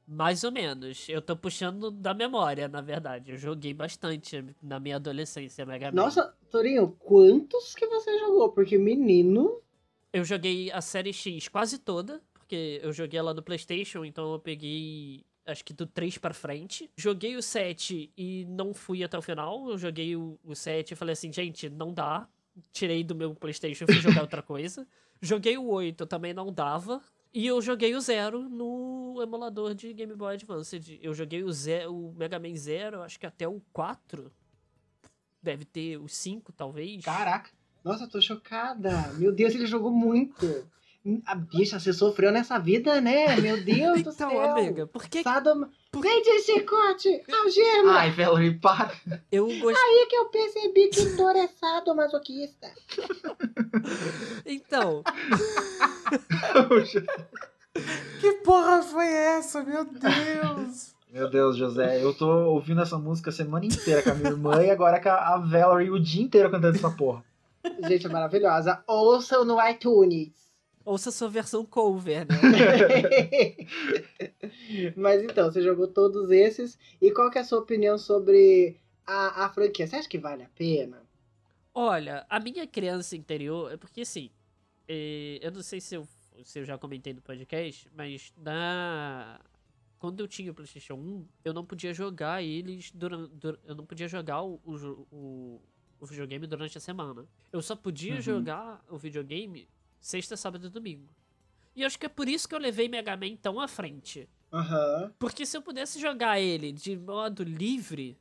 Mais ou menos. Eu tô puxando da memória, na verdade. Eu joguei bastante na minha adolescência Mega Man. Nossa, Torinho, quantos que você jogou? Porque menino. Eu joguei a série X quase toda, porque eu joguei ela no PlayStation, então eu peguei acho que do 3 pra frente. Joguei o 7 e não fui até o final. Eu joguei o, o 7 e falei assim, gente, não dá. Tirei do meu PlayStation e fui jogar outra coisa. Joguei o 8, também não dava. E eu joguei o 0 no emulador de Game Boy Advance. Eu joguei o, Zero, o Mega Man Zero, acho que até o 4. Deve ter o 5, talvez. Caraca. Nossa, eu tô chocada. Meu Deus, ele jogou muito. A bicha, você sofreu nessa vida, né? Meu Deus do Então, céu. amiga, por que Sadom... Por- Vem de chicote, algema. Ai, Valerie, para. eu gostei? Aí que eu percebi que o Thor é sadomasoquista. Então, Que porra foi essa, meu Deus? Meu Deus, José, eu tô ouvindo essa música a semana inteira com a minha irmã e agora com a a Valerie o dia inteiro cantando essa porra. Gente, é maravilhosa. Ouçam no iTunes. Ouça sua versão cover, né? Mas então, você jogou todos esses. E qual que é a sua opinião sobre a, a franquia? Você acha que vale a pena? Olha, a minha criança interior é porque assim, eh, eu não sei se eu, se eu já comentei no podcast, mas na quando eu tinha o PlayStation 1, eu não podia jogar eles durante, eu não podia jogar o, o, o, o videogame durante a semana. Eu só podia Uhum. jogar o videogame sexta, sábado e domingo. E acho que é por isso que eu levei Mega Man tão à frente. Aham. Porque se eu pudesse jogar ele de modo livre,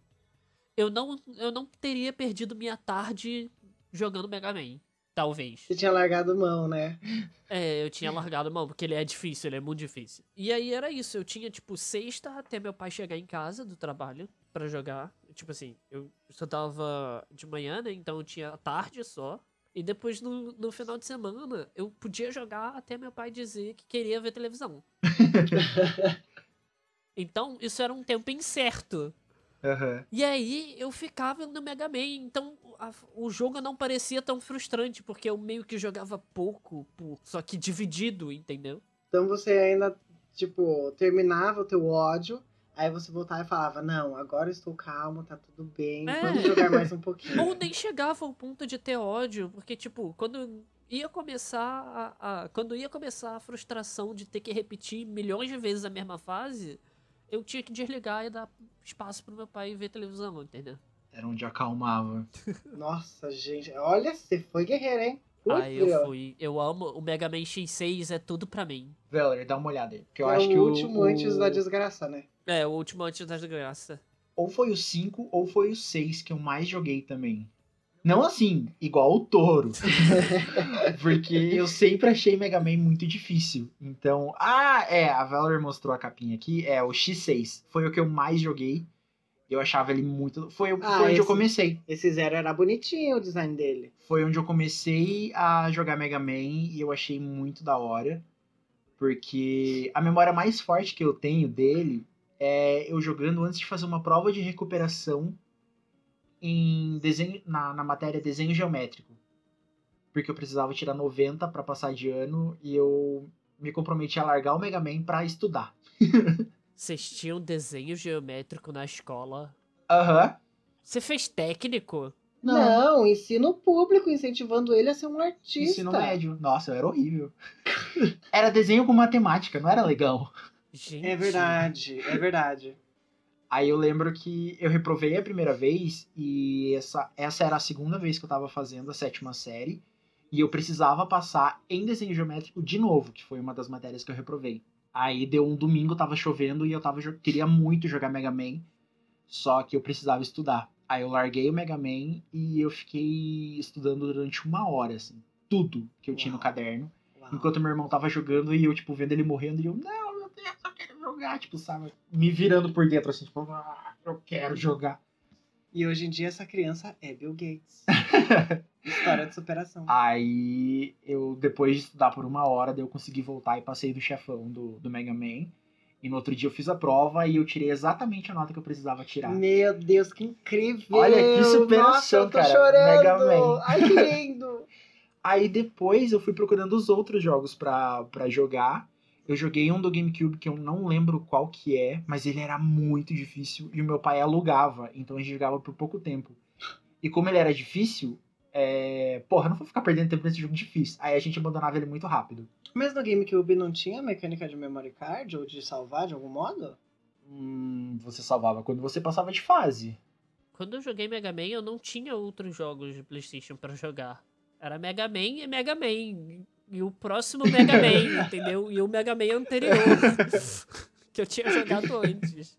eu não, eu não teria perdido minha tarde jogando Mega Man. Talvez. Você tinha largado mão, né? É, eu tinha largado mão, porque ele é difícil, ele é muito difícil. E aí era isso, eu tinha, tipo, sexta até meu pai chegar em casa do trabalho pra jogar. Tipo assim, eu estudava de manhã, né? Então eu tinha a tarde só. E depois, no, no final de semana, eu podia jogar até meu pai dizer que queria ver televisão. então, isso era um tempo incerto. Aham. E aí eu ficava no Mega Man, então a- o jogo não parecia tão frustrante, porque eu meio que jogava pouco, só que dividido, entendeu? Então você ainda, tipo, terminava o teu ódio. Aí você voltava e falava, não, agora eu estou calmo, tá tudo bem, É. vamos jogar mais um pouquinho. Ou nem chegava ao ponto de ter ódio, porque, tipo, quando ia começar a, a- Quando ia começar a frustração de ter que repetir milhões de vezes a mesma fase, eu tinha que desligar e dar espaço pro meu pai ver televisão, entendeu? Era onde acalmava. Nossa, gente, olha, você foi guerreiro, hein? Aí eu fui. Eu amo o Mega Man X6, é tudo pra mim. Valerie, dá uma olhada aí. Porque eu é acho o que último o, antes o- da desgraça, né? É, o último antes da desgraça. Ou foi o 5 ou foi o 6 que eu mais joguei também. Não assim, igual o touro. Porque eu sempre achei Mega Man muito difícil. Então, ah, é, a Valerie mostrou a capinha aqui, é o X6. Foi o que eu mais joguei. Eu achava ele muito. Foi, Ah, foi onde eu esse- comecei. Esse zero era bonitinho o design dele. Foi onde eu comecei a jogar Mega Man e eu achei muito da hora. Porque a memória mais forte que eu tenho dele é eu jogando antes de fazer uma prova de recuperação em desenho, na, na matéria desenho geométrico. Porque eu precisava tirar 90 para passar de ano e eu me comprometi a largar o Mega Man pra estudar. Vocês tinham desenho geométrico na escola? Aham. Você fez técnico? Não. ensino público, incentivando ele a ser um artista. Ensino médio. Nossa, era horrível. era desenho com matemática, não era legal. Gente. É verdade, é verdade. Aí eu lembro que eu reprovei a primeira vez e essa, essa era a segunda vez que eu tava fazendo a sétima série. E eu precisava passar em desenho geométrico de novo, que foi uma das matérias que eu reprovei. Aí deu um domingo, tava chovendo e eu tava queria muito jogar Mega Man, só que eu precisava estudar. Aí eu larguei o Mega Man e eu fiquei estudando durante uma hora, assim, tudo que eu tinha no Uau. caderno. Uau. Enquanto meu irmão tava jogando e eu, tipo, vendo ele morrendo e eu, não, meu Deus, eu quero jogar, tipo, sabe? Me virando por dentro, assim, tipo, ah, eu quero jogar. E hoje em dia essa criança é Bill Gates. História de superação. Aí eu, depois de estudar por uma hora, eu consegui voltar e passei do chefão do, do Mega Man. E no outro dia eu fiz a prova e eu tirei exatamente a nota que eu precisava tirar. Meu Deus, que incrível! Olha, que superação, Nossa, eu tô cara. chorando! Mega Man. Ai, que lindo! Aí depois eu fui procurando os outros jogos pra jogar. Eu joguei um do GameCube que eu não lembro qual que é, mas ele era muito difícil e o meu pai alugava, então a gente jogava por pouco tempo. E como ele era difícil, é... porra, eu não vou ficar perdendo tempo nesse jogo difícil. Aí a gente abandonava ele muito rápido. Mas no GameCube não tinha mecânica de memory card ou de salvar de algum modo? Hum, você salvava quando você passava de fase. Quando eu joguei Mega Man, eu não tinha outros jogos de PlayStation pra jogar. Era Mega Man e Mega Man. E o próximo Mega Man, entendeu? E o Mega Man anterior. que eu tinha jogado antes.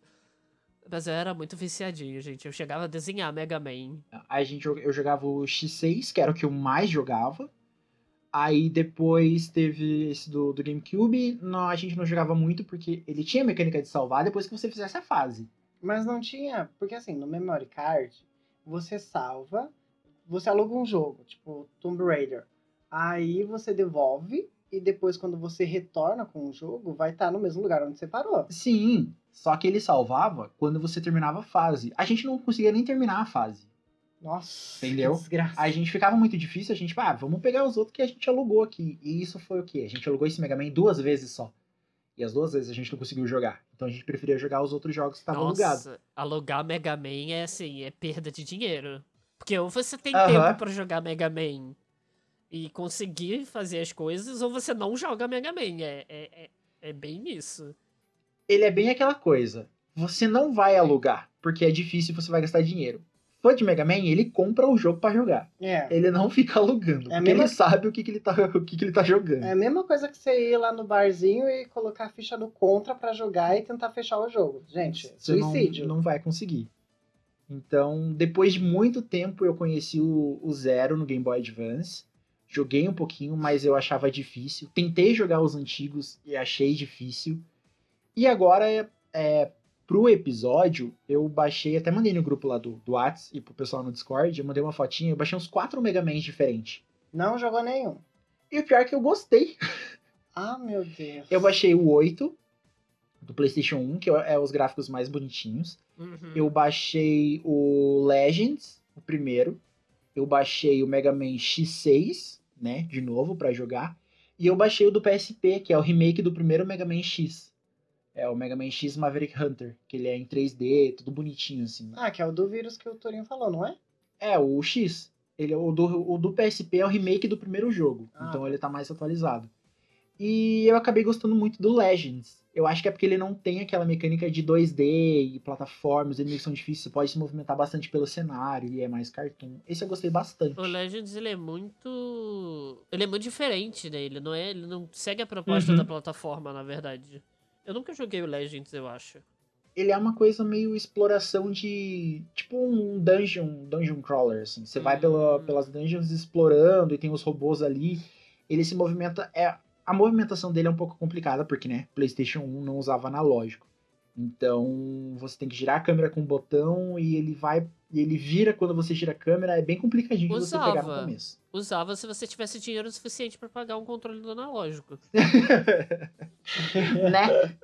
Mas eu era muito viciadinho, gente. Eu chegava a desenhar Mega Man. Aí a gente, eu jogava o X6, que era o que eu mais jogava. Aí depois teve esse do, do GameCube. Não, a gente não jogava muito porque ele tinha mecânica de salvar depois que você fizesse a fase. Mas não tinha, porque assim, no memory card, você salva, você aluga um jogo, tipo Tomb Raider. Aí você devolve e depois quando você retorna com o jogo, vai estar no mesmo lugar onde você parou. Sim, só que ele salvava quando você terminava a fase. A gente não conseguia nem terminar a fase. Nossa, Entendeu? que desgraça. A gente ficava muito difícil, a gente, ah, vamos pegar os outros que a gente alugou aqui. E isso foi o quê? A gente alugou esse Mega Man duas vezes só. E as duas vezes a gente não conseguiu jogar. Então a gente preferia jogar os outros jogos que estavam alugados. Nossa, alugar Mega Man é assim, é perda de dinheiro. Porque ou você tem tempo pra jogar Mega Man e conseguir fazer as coisas, ou você não joga Mega Man. É, é, é, é bem isso. Ele é bem aquela coisa. Você não vai alugar, porque é difícil e você vai gastar dinheiro. Fã de Mega Man, ele compra o jogo pra jogar. É. Ele não fica alugando, É porque mesma- ele sabe o que, que, ele, tá, o que, que ele tá jogando. É a mesma coisa que você ir lá no barzinho e colocar a ficha no contra pra jogar e tentar fechar o jogo. Gente, Você não, suicídio. não vai conseguir. Então, depois de muito tempo, eu conheci o, o Zero no Game Boy Advance. Joguei um pouquinho, mas eu achava difícil. Tentei jogar os antigos e achei difícil. E agora, é, é, pro episódio, eu baixei, até mandei no grupo lá do, do Whats e pro pessoal no Discord, eu mandei uma fotinha, eu baixei uns quatro Mega Man diferentes. Não jogou nenhum. E o pior é que eu gostei. Ah, meu Deus. Eu baixei o 8 do PlayStation 1, que é os gráficos mais bonitinhos. Uhum. Eu baixei o Legends, o primeiro. Eu baixei o Mega Man X6, né, de novo pra jogar. E eu baixei o do PSP, que é o remake do primeiro Mega Man X. É o Mega Man X Maverick Hunter, que ele é em 3D, tudo bonitinho assim. Ah, que é o do vírus que o Torinho falou, não é? É, o X. Ele, é o, do, o do PSP é o remake do primeiro jogo. Ah. Então ele tá mais atualizado. E eu acabei gostando muito do Legends. Eu acho que é porque ele não tem aquela mecânica de 2D e plataformas, inimigos são difíceis, você pode se movimentar bastante pelo cenário e é mais cartoon. Esse eu gostei bastante. O Legends, ele é muito. Ele é muito diferente, né? Ele não, é, ele não segue a proposta Uhum. da plataforma, na verdade. Eu nunca joguei o Legends, eu acho. Ele é uma coisa meio exploração de. Tipo um dungeon, dungeon crawler, assim. Você vai pela, Hum. pelas dungeons explorando e tem os robôs ali. Ele se movimenta. É, a movimentação dele é um pouco complicada, porque, né, PlayStation 1 não usava analógico. Então você tem que girar a câmera com o botão e ele vai. E ele vira quando você gira a câmera. É bem complicadinho de você pegar no Usava. começo. Usava se você tivesse dinheiro suficiente pra pagar um controle do analógico. né?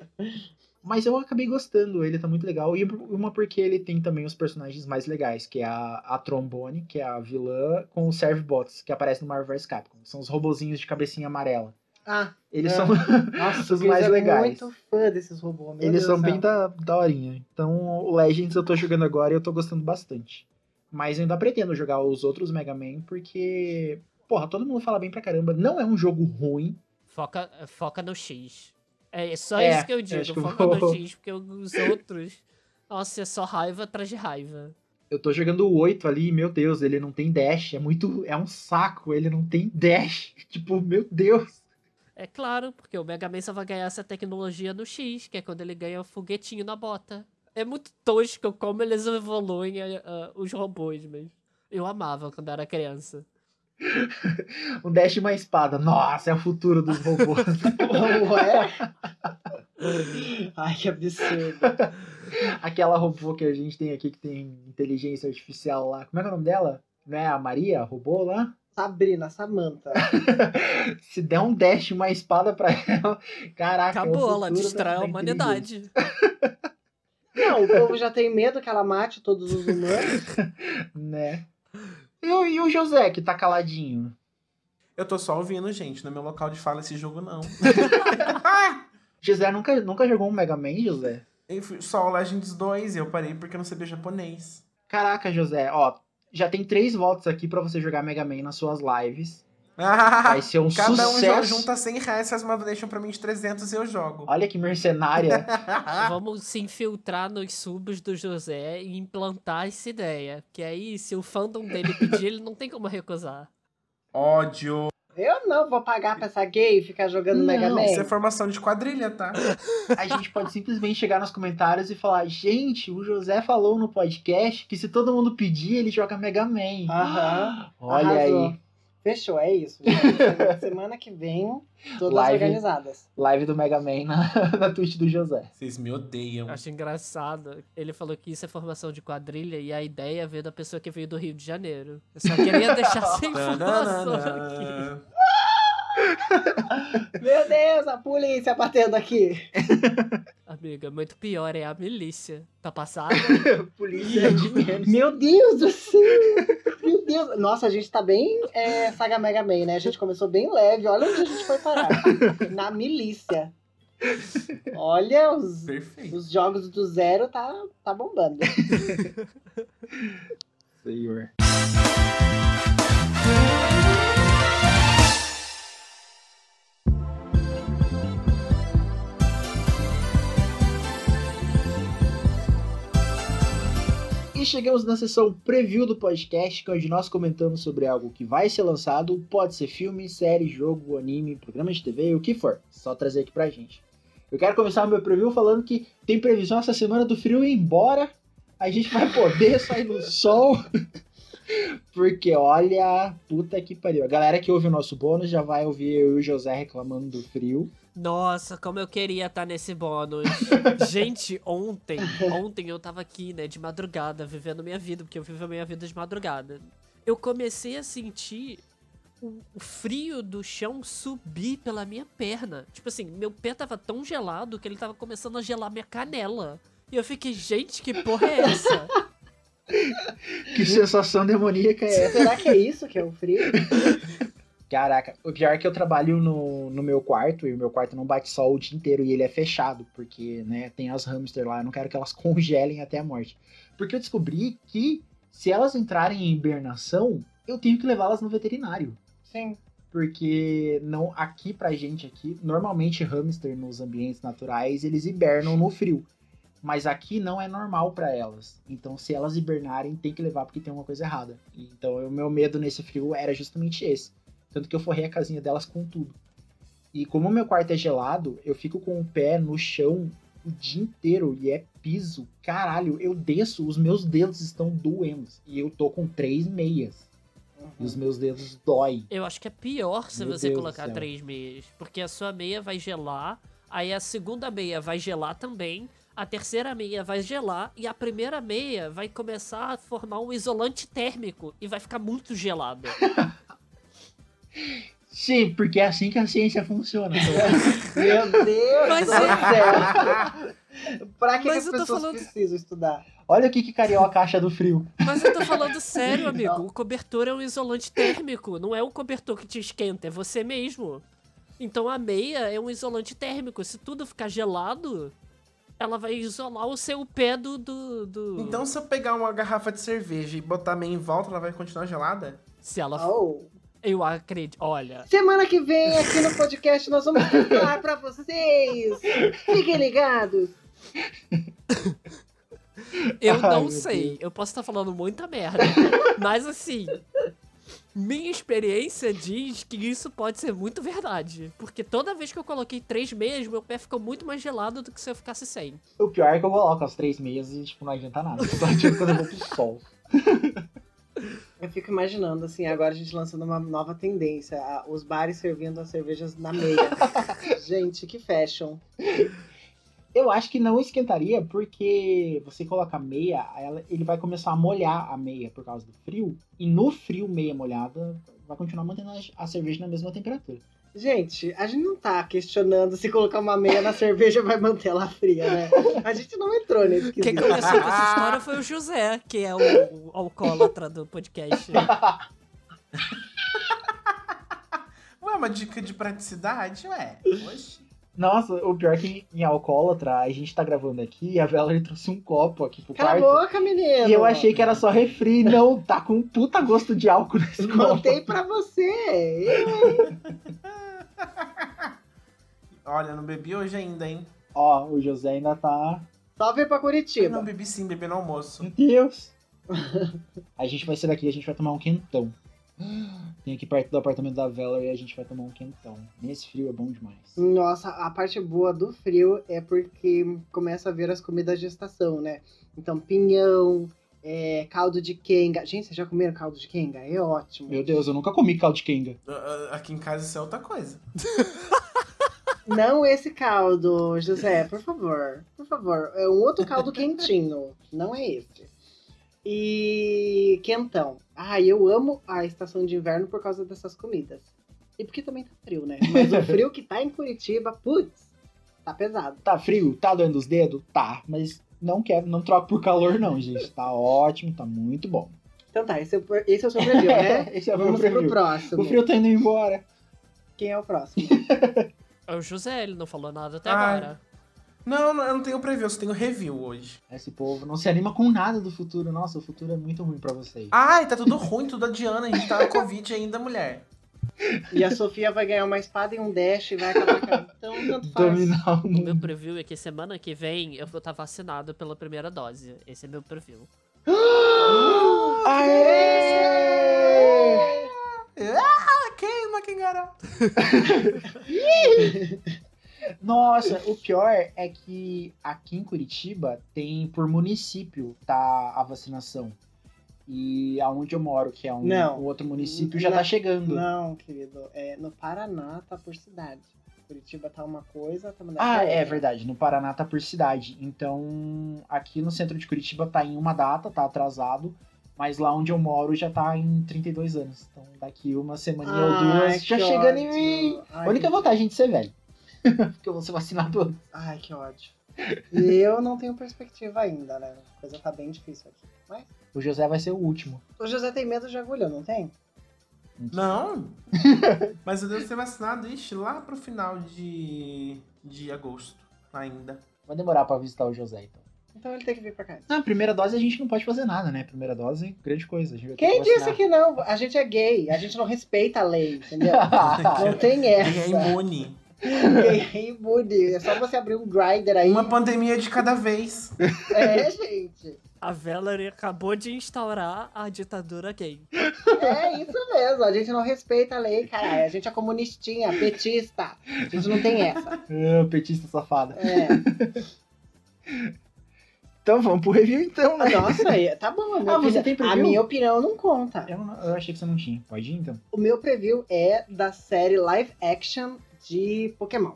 Mas eu acabei gostando, ele tá muito legal. E uma porque ele tem também os personagens mais legais, que é a, a Trombone, que é a vilã, com os Servbots, que aparece no Marvel vs Capcom. São os robozinhos de cabecinha amarela. Ah, Eles É. são, nossa, Os mais é legais. muito fã desses robôs. meu eles Deus são bem da, daorinha. Então o Legends eu tô jogando agora e eu tô gostando bastante. Mas eu ainda pretendo jogar os outros Mega Man, porque, porra, todo mundo fala bem pra caramba. Não é um jogo ruim, Foca, foca no X. É só É, isso que eu eu digo. eu Foca vou- no X, porque os outros Nossa, é só raiva atrás de raiva. Eu tô jogando o 8 ali, meu Deus, ele não tem dash. É muito. É um saco, ele não tem dash. Tipo, meu Deus. É claro, porque o Mega Man só vai ganhar essa tecnologia no X, que é quando ele ganha o foguetinho na bota. É muito tosco como eles evoluem uh, os robôs, mas eu amava quando era criança. um dash e uma espada. Nossa, é o futuro dos robôs. Ué? Ai, que absurdo. Aquela robô que a gente tem aqui que tem inteligência artificial lá. Como é que é o nome dela? Não é a Maria, a robô lá? Sabrina, Samantha. Se der um dash e uma espada pra ela, caraca. é Acabou, é ela destrói a humanidade. Não, o povo já tem medo que ela mate todos os humanos. né? E, e o José, que tá caladinho? Eu tô só ouvindo, gente. No meu local de fala esse jogo, não. José nunca, nunca jogou um Mega Man, José? Só o Legends 2 e eu parei porque eu não sabia japonês. Caraca, José, ó, já tem três votos aqui para você jogar Mega Man nas suas lives. Vai ser um Cada sucesso. Cada um junta 100 reais, faz uma donation pra mim de 300 e eu jogo. Olha que mercenária. Vamos se infiltrar nos subs do José e implantar essa ideia. Que aí, se o fandom dele pedir, ele não tem como recusar. Ódio. Eu não vou pagar pra essa gay ficar jogando Não, Mega Man. Isso é formação de quadrilha, tá? A gente pode simplesmente chegar nos comentários e falar: gente, o José falou no podcast que se todo mundo pedir, ele joga Mega Man. Aham. Olha Arrasou. aí. Fechou, é isso. gente. Semana que vem, todas Live. organizadas. Live do Mega Man na, na Twitch do José. Vocês me odeiam. Acho engraçado. Ele falou que isso é formação de quadrilha e a ideia veio da pessoa que veio do Rio de Janeiro. Eu só queria deixar essa informação aqui. Meu Deus, a polícia batendo aqui. Amiga, muito pior é a milícia. Tá passado? Polícia de menos. Meu Deus do céu. Meu Deus. Nossa, a gente tá bem é, Saga Mega Man, né? A gente começou bem leve. Olha onde a gente foi parar. Na milícia. Olha, os, Perfeito. os jogos do zero tá, tá bombando. Senhor. E chegamos na sessão preview do podcast, é onde nós comentamos sobre algo que vai ser lançado, pode ser filme, série, jogo, anime, programa de TV, o que for. Só trazer aqui pra gente. Eu quero começar o meu preview falando que tem previsão essa semana do frio ir embora. A gente vai poder sair no sol. Porque olha, puta que pariu. A galera que ouve o nosso bônus já vai ouvir eu e o José reclamando do frio. Nossa, como eu queria estar nesse bônus. Gente, ontem, ontem eu tava aqui, né, de madrugada, vivendo minha vida, porque eu vivo a minha vida de madrugada. Eu comecei a sentir o, o frio do chão subir pela minha perna. Tipo assim, meu pé tava tão gelado que ele tava começando a gelar minha canela. E eu fiquei, gente, que porra é essa? Que sensação demoníaca é essa? Será que é isso que é o frio? Caraca, o pior é que eu trabalho no, no meu quarto e o meu quarto não bate sol o dia inteiro e ele é fechado, porque, né, tem as hamster lá, eu não quero que elas congelem até a morte. Porque eu descobri que se elas entrarem em hibernação, eu tenho que levá-las no veterinário. Sim. Porque não aqui pra gente aqui, normalmente hamster nos ambientes naturais, eles hibernam no frio. Mas aqui não é normal pra elas. Então, se elas hibernarem, tem que levar porque tem uma coisa errada. Então, o meu medo nesse frio era justamente esse. Tanto que eu forrei a casinha delas com tudo. E como o meu quarto é gelado, eu fico com o pé no chão o dia inteiro e é piso. Caralho, eu desço, os meus dedos estão doendo. E eu tô com três meias. E os meus dedos doem. Eu acho que é pior se Meu você Deus colocar três meias. Porque a sua meia vai gelar, aí a segunda meia vai gelar também, a terceira meia vai gelar e a primeira meia vai começar a formar um isolante térmico e vai ficar muito gelado. Sim, porque é assim que a ciência funciona. Meu Deus Mas do é- céu. Pra que, que as pessoas falando- precisam estudar? Olha o que, que carioca acha do frio. Mas eu tô falando sério, amigo. O cobertor é um isolante térmico, não é o cobertor que te esquenta, é você mesmo. Então a meia é um isolante térmico. Se tudo ficar gelado, ela vai isolar o seu pé do. do, do- Então, se eu pegar uma garrafa de cerveja e botar meio em volta, ela vai continuar gelada? Se ela. Oh. Eu acredito. Olha. Semana que vem, aqui no podcast, nós vamos contar pra vocês. Fiquem ligados. Eu Ai, não sei. Deus. Eu posso estar falando muita merda. mas assim. Minha experiência diz que isso pode ser muito verdade. Porque toda vez que eu coloquei três meias, meu pé ficou muito mais gelado do que se eu ficasse sem. O pior é que eu coloco as três meias e, tipo, não adianta nada. Só adianta quando eu vou pro sol. Eu fico imaginando, assim, agora a gente lançando uma nova tendência. a- Os bares servindo as cervejas na meia. gente, que fashion. Eu acho que não esquentaria, porque você coloca a meia, ela- ele vai começar a molhar a meia por causa do frio. E no frio, meia molhada, vai continuar mantendo a, a cerveja na mesma temperatura. Gente, a gente não tá questionando se colocar uma meia na cerveja vai manter ela fria, né? A gente não entrou nesse Quem quesito. começou com essa história foi o José, que é o, o alcoólatra do podcast. Ué, uma dica de praticidade? Ué, oxe. Nossa, o pior é que em alcoólatra, a gente tá gravando aqui e a Valerie trouxe um copo aqui pro Cala a quarto. boca, menino! E eu achei que era só refri. Não, tá com um puta gosto de álcool nesse copo. Contei pra você! Eu- Olha, não bebi hoje ainda, hein? Ó, o José ainda tá. Só vir pra Eu Curitiba. não bebi sim, bebi no almoço. Meu Deus! a gente vai sair daqui, a gente vai tomar um quentão. Tem aqui perto do apartamento da Valerie e a gente vai tomar um quentão. Nesse frio é bom demais. Nossa, a parte boa do frio é porque começa a ver as comidas de estação, né? Então, pinhão, é, caldo de quenga. Gente, vocês já comeram caldo de quenga? É ótimo. Meu Deus, eu nunca comi caldo de quenga. Ah, ah, Aqui em casa isso é outra coisa. Não esse caldo, José, por favor. Por favor. É um outro caldo quentinho. Não é esse. E quentão. Ah, eu amo a estação de inverno por causa dessas comidas. E porque também tá frio, né? Mas o frio que tá em Curitiba, putz, tá pesado. Tá frio? Tá doendo os dedos? Tá, mas não quero, não troco por calor não, gente. Tá ótimo, tá muito bom. Então tá, esse é, o- esse é o seu preview, né? Esse é o meu Vamos preview. pro próximo. O frio tá indo embora. Quem é o próximo? É o José, ele não falou nada até Ai. agora. Não, não, eu não tenho preview, eu só tenho review hoje. Esse povo não se anima com nada do futuro. Nossa, o futuro é muito ruim pra vocês. Ai, tá tudo ruim, tudo a Diana, a gente tá na Covid ainda, mulher. E a Sofia vai ganhar uma espada e um dash e vai acabar com ela. Então, tanto faz. Dominar o O meu preview é que semana que vem eu vou estar vacinado pela primeira dose. Esse é meu preview. Aê! Ah, queima, quem garota. Nossa, o pior é que aqui em Curitiba tem por município tá a vacinação. E aonde eu moro, que é um, Não. um outro município, já Não. tá chegando. Não, querido. É, no Paraná tá por cidade. Curitiba tá uma coisa, tá Ah, pra é outra. verdade. No Paraná tá por cidade. Então, aqui no centro de Curitiba tá em uma data, tá atrasado. Mas lá onde eu moro já tá em 32 anos. Então, daqui uma semaninha ou Ai, duas, já chegando em mim. Ai, Única que- vantagem de ser velho. Porque eu vou ser vacinado antes. Ai, que ódio. E eu não tenho perspectiva ainda, né? A coisa tá bem difícil aqui. Mas O José vai ser o último. o José tem medo de agulha, não tem? Não. Mas eu devo ser vacinado, ixi, lá pro final de, de agosto ainda. Vai demorar pra visitar o José, então. Então ele tem que vir pra cá. Na primeira dose a gente não pode fazer nada, né? Primeira dose, grande coisa. A gente vai ter Quem que disse que não? A gente é gay, a gente não respeita a lei, entendeu? Não tem essa. Gay é imune. É só você abrir um grinder aí. Uma pandemia de cada vez. É, gente. A Valerie acabou de instaurar a ditadura gay. É isso mesmo. A gente não respeita a lei, caralho. A gente é comunistinha, petista. A gente não tem essa. Petista safada. É. Então vamos pro review então, né? Nossa, aí, tá bom. A minha, Ah, você opinião, tem preview? a minha opinião não conta. Eu, não- eu achei que você não tinha. Pode ir então. O meu preview é da série live action de Pokémon.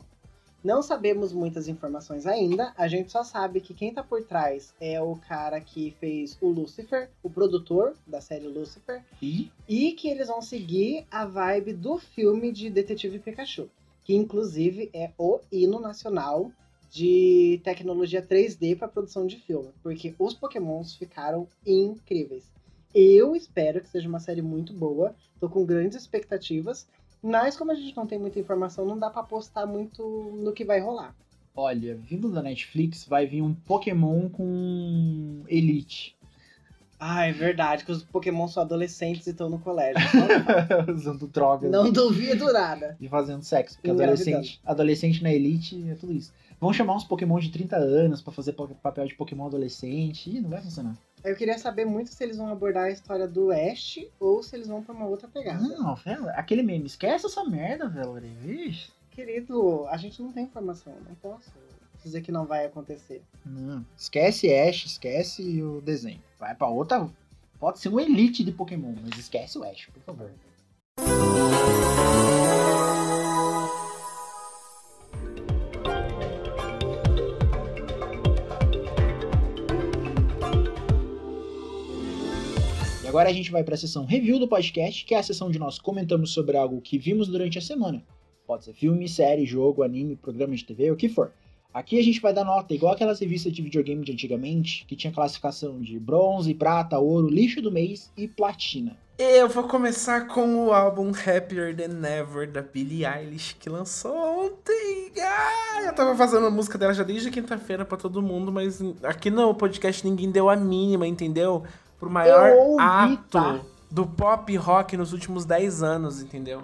Não sabemos muitas informações ainda, a gente só sabe que quem tá por trás é o cara que fez o Lucifer, o produtor da série Lucifer, E e que eles vão seguir a vibe do filme de Detetive Pikachu, que inclusive é o hino nacional de tecnologia 3D para produção de filme, porque os Pokémons ficaram incríveis. Eu espero que seja uma série muito boa, tô com grandes expectativas, mas como a gente não tem muita informação, não dá para apostar muito no que vai rolar. olha, vindo da Netflix, vai vir um Pokémon com Elite. Ah, é verdade, que os Pokémon são adolescentes e estão no colégio. Usando drogas Não duvido nada. e fazendo sexo. Porque adolescente, adolescente na elite é tudo isso. Vão chamar uns Pokémon de 30 anos pra fazer papel de Pokémon adolescente. Ih, não vai funcionar. Eu queria saber muito se eles vão abordar a história do Ash ou se eles vão pra uma outra pegada. Não, velho, aquele meme, esquece essa merda, velho. Vixe. Querido, a gente não tem informação, não posso dizer que não vai acontecer. Não, esquece Ash, esquece o desenho. Vai pra outra. Pode ser um elite de Pokémon, mas esquece o Ash, por favor. Agora a gente vai para a sessão review do podcast, que é a sessão onde nós comentamos sobre algo que vimos durante a semana. Pode ser filme, série, jogo, anime, programa de TV, o que for. Aqui a gente vai dar nota igual aquelas revistas de videogame de antigamente, que tinha classificação de bronze, prata, ouro, lixo do mês e platina. Eu vou começar com o álbum Happier Than Ever da Billie Eilish, que lançou ontem. Ah, eu tava fazendo a música dela já desde quinta-feira pra todo mundo, mas aqui no podcast ninguém deu a mínima, entendeu? Pro maior ouvi, ato tá? do pop rock nos últimos 10 anos, entendeu?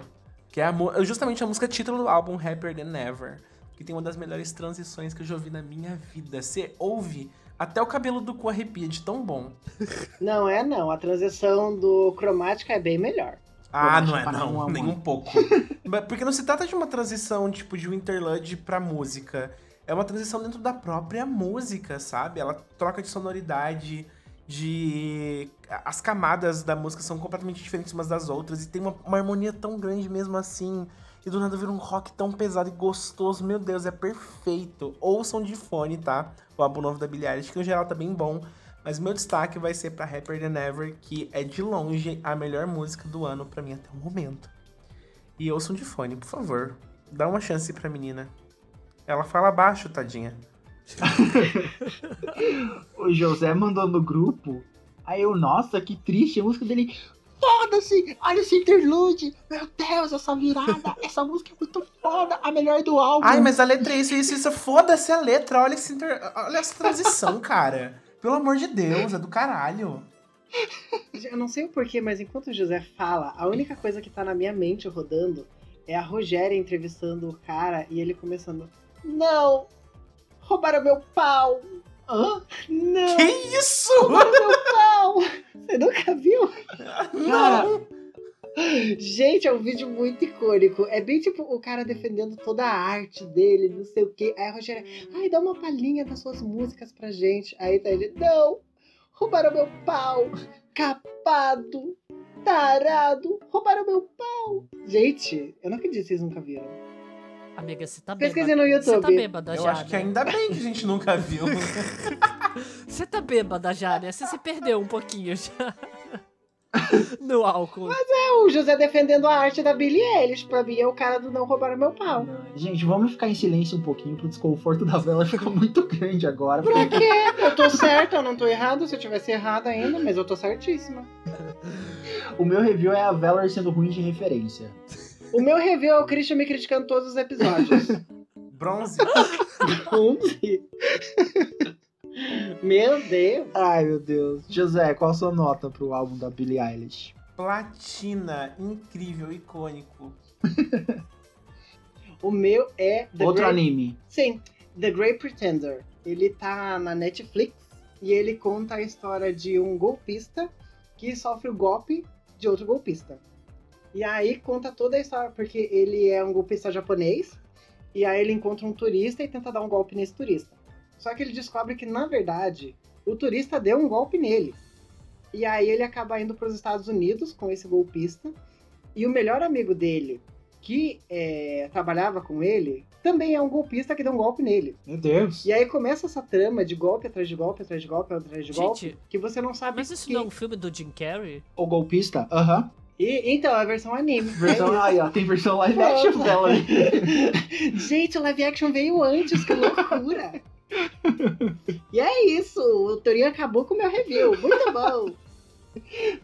Que é a mu- justamente a música título do álbum Happier Than Ever, que tem uma das melhores transições que eu já ouvi na minha vida. Você ouve, até o cabelo do cu arrepia de tão bom. Não é não, a transição do cromática é bem melhor. Ah, não é um não, a nem um. um pouco. Porque não se trata de uma transição, tipo, de um interlude pra música. É uma transição dentro da própria música, sabe? Ela troca de sonoridade, de... As camadas da música são completamente diferentes umas das outras e tem uma, uma harmonia tão grande mesmo assim. E do nada vira um rock tão pesado e gostoso. Meu Deus, é perfeito. Ouçam de fone, tá? O álbum novo da Billie Eilish, que no geral tá bem bom. Mas meu destaque vai ser pra Happier Than Ever, que é de longe a melhor música do ano pra mim até o momento. E ouçam de fone, por favor. Dá uma chance pra menina. Ela fala baixo, tadinha. O José mandou no grupo. Aí eu, nossa, que triste a música dele. Foda-se! Olha esse interlude! Meu Deus, essa virada! essa música é muito foda! A melhor do álbum! Ai, mas a letra é isso, isso, isso. Foda-se a letra. Olha, esse inter- Olha essa transição, cara. Pelo amor de Deus, é do caralho. Eu não sei o porquê, mas enquanto o José fala, a única coisa que tá na minha mente rodando é a Rogéria entrevistando o cara e ele começando. Não! Roubaram meu pau! Hã? Não! Que isso? Roubaram meu pau! Você nunca viu? Cara, Gente, é um vídeo muito icônico. É bem tipo o cara defendendo toda a arte dele, não sei o quê. Aí a Rogéria, ai, dá uma palhinha das suas músicas pra gente. Aí tá ele, não! Roubaram meu pau! Capado! Tarado! Roubaram meu pau! Gente, eu não acredito que vocês nunca viram. Amiga, você tá bêbada. no Você tá YouTube. bêbada Eu já, acho que ainda bem que a gente nunca viu. Você tá bêbada já, né? Você se perdeu um pouquinho já. no álcool. É o José defendendo a arte da Billie Eilish. Pra mim é o cara do não roubaram meu pau. gente, vamos ficar em silêncio um pouquinho pro desconforto da vela ficar muito grande agora. Pra quê? Eu tô certa, eu não tô errado. Se eu tivesse errado ainda, mas eu tô certíssima. O meu review é a Valor sendo ruim de referência. O meu review é o Christian me criticando todos os episódios. Bronze. 11? Meu Deus. Ai, meu Deus. José, qual a sua nota pro álbum da Billie Eilish? Platina. Incrível, icônico. O meu é The Outro Great... anime. Sim, The Great Pretender. Ele tá na Netflix e ele conta a história de um golpista que sofre o golpe de outro golpista. E aí conta toda a história, porque ele é um golpista japonês, e aí ele encontra um turista e tenta dar um golpe nesse turista. Só que ele descobre que, na verdade, o turista deu um golpe nele. E aí ele acaba indo para os Estados Unidos com esse golpista, e o melhor amigo dele, que é, trabalhava com ele, também é um golpista que deu um golpe nele. Meu Deus. E aí começa essa trama de golpe atrás de golpe, atrás de golpe, atrás de golpe, Gente, que você não sabe mas isso que... não é um filme do Jim Carrey? O golpista? Aham. E, então, é a versão anime. Versão. É Aí, ó, tem versão live action dela. Gente, o live action veio antes, que loucura! e é isso, o Torinho acabou com o meu review. Muito bom.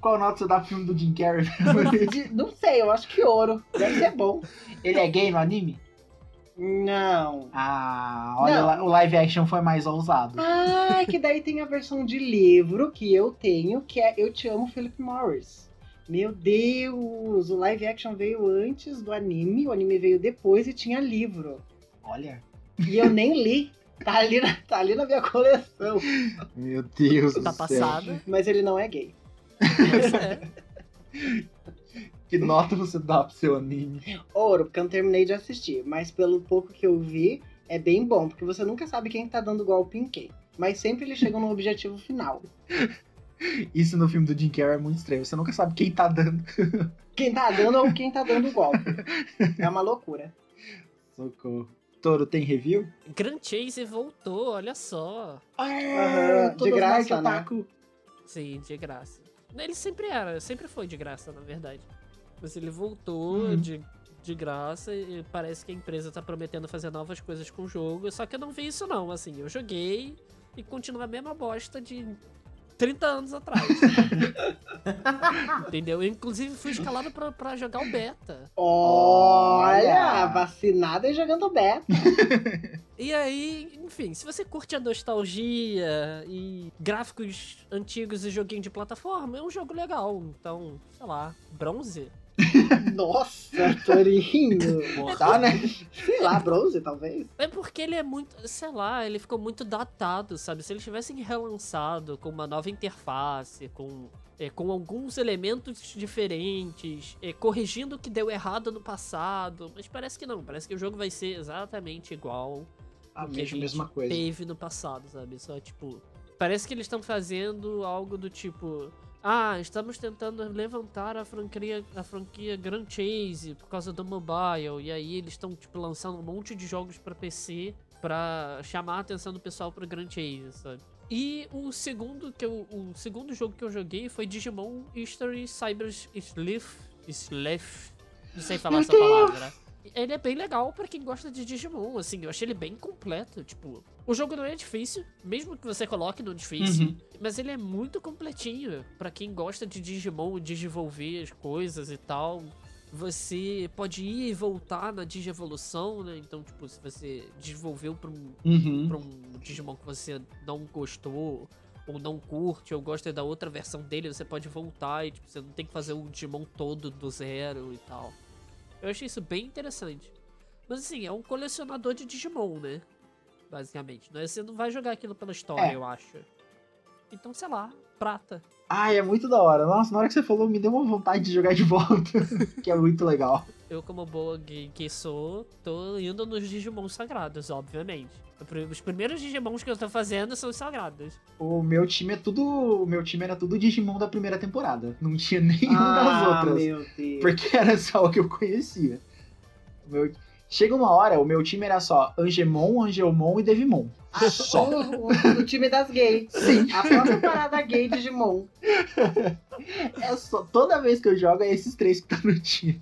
Qual nota você dá pro filme do Jim Carrey? De- não sei, eu acho que ouro. Deve ser bom. Ele é gay no anime? Não. Ah, olha, Não. o live action foi mais ousado. Ah, que daí tem a versão de livro que eu tenho, que é Eu Te Amo, Philip Morris. Meu Deus, o live action veio antes do anime, o anime veio depois e tinha livro. Olha. E eu nem li. Tá ali na, tá ali na minha coleção. Meu Deus Tá do céu. passada. Mas ele não é gay. É. Que nota você dá pro seu anime? Ouro, porque eu não terminei de assistir. Mas pelo pouco que eu vi, é bem bom. Porque você nunca sabe quem tá dando golpe em quem. Mas sempre eles chegam no objetivo final. Isso no filme do Jim Carrey é muito estranho. Você nunca sabe quem tá dando. Quem tá dando ou quem tá dando golpe. É uma loucura. Socorro. Toro tem review? Grand Chase voltou, olha só. Aham, de graça, né? otaku. Sim, de graça. Ele sempre era, sempre foi de graça, na verdade. Mas ele voltou Uhum. de, de graça e parece que a empresa tá prometendo fazer novas coisas com o jogo. Só que eu não vi isso não, assim, eu joguei e continua a mesma bosta de 30 anos atrás. Entendeu? Eu, inclusive fui escalado pra, pra jogar o beta. Olha, Olha. vacinada e jogando beta. E aí, enfim, se você curte a nostalgia e gráficos antigos e joguinho de plataforma, é um jogo legal. Então, sei lá, bronze? Nossa, Torinho. Tá, né? Sei lá, bronze, talvez. É porque ele é muito, sei lá, ele ficou muito datado, sabe? Se eles tivessem relançado com uma nova interface, com, é, com alguns elementos diferentes, é, corrigindo o que deu errado no passado, mas parece que não, parece que o jogo vai ser exatamente igual A mesma, gente mesma coisa. teve no passado, sabe? Só tipo, parece que eles estão fazendo algo do tipo, ah, estamos tentando levantar a franquia, a franquia Grand Chase por causa do mobile e aí eles estão tipo lançando um monte de jogos pra PC pra chamar a atenção do pessoal pro Grand Chase, sabe? E o segundo que eu, o segundo jogo que eu joguei foi Digimon History Cyber Sleuth, Sleuth, não sei falar Meu essa Deus! palavra. Ele é bem legal pra quem gosta de Digimon, assim, eu achei ele bem completo, tipo, o jogo não é difícil, mesmo que você coloque no difícil, Uhum. mas ele é muito completinho pra quem gosta de Digimon, de desenvolver as coisas e tal. Você pode ir e voltar na Digievolução, né? Então, tipo, se você desenvolveu pra um, Uhum. pra um Digimon que você não gostou ou não curte, ou gosta da outra versão dele, você pode voltar e tipo, você não tem que fazer o Digimon todo do zero e tal. Eu achei isso bem interessante. Mas assim, é um colecionador de Digimon, né? Basicamente. Não é- Você não vai jogar aquilo pela história, É. eu acho. Então, sei lá, prata. Ai, é muito da hora. Nossa, na hora que você falou, me deu uma vontade de jogar de volta. que é muito legal. Eu, como boa que sou, tô indo nos Digimon sagrados, obviamente. Os primeiros Digimons que eu tô fazendo são os sagrados. O meu time é tudo. O meu time era tudo Digimon da primeira temporada. Não tinha nenhum das Ah, outras. meu Deus. Porque era só o que eu conhecia. Meu- Chega uma hora, o meu time era só Angemon, Angelmon e Devimon. Ah, Só. O, o- o time das gays. Sim. A própria parada gay de Digimon. É só, toda vez que eu jogo é esses três que tá no time.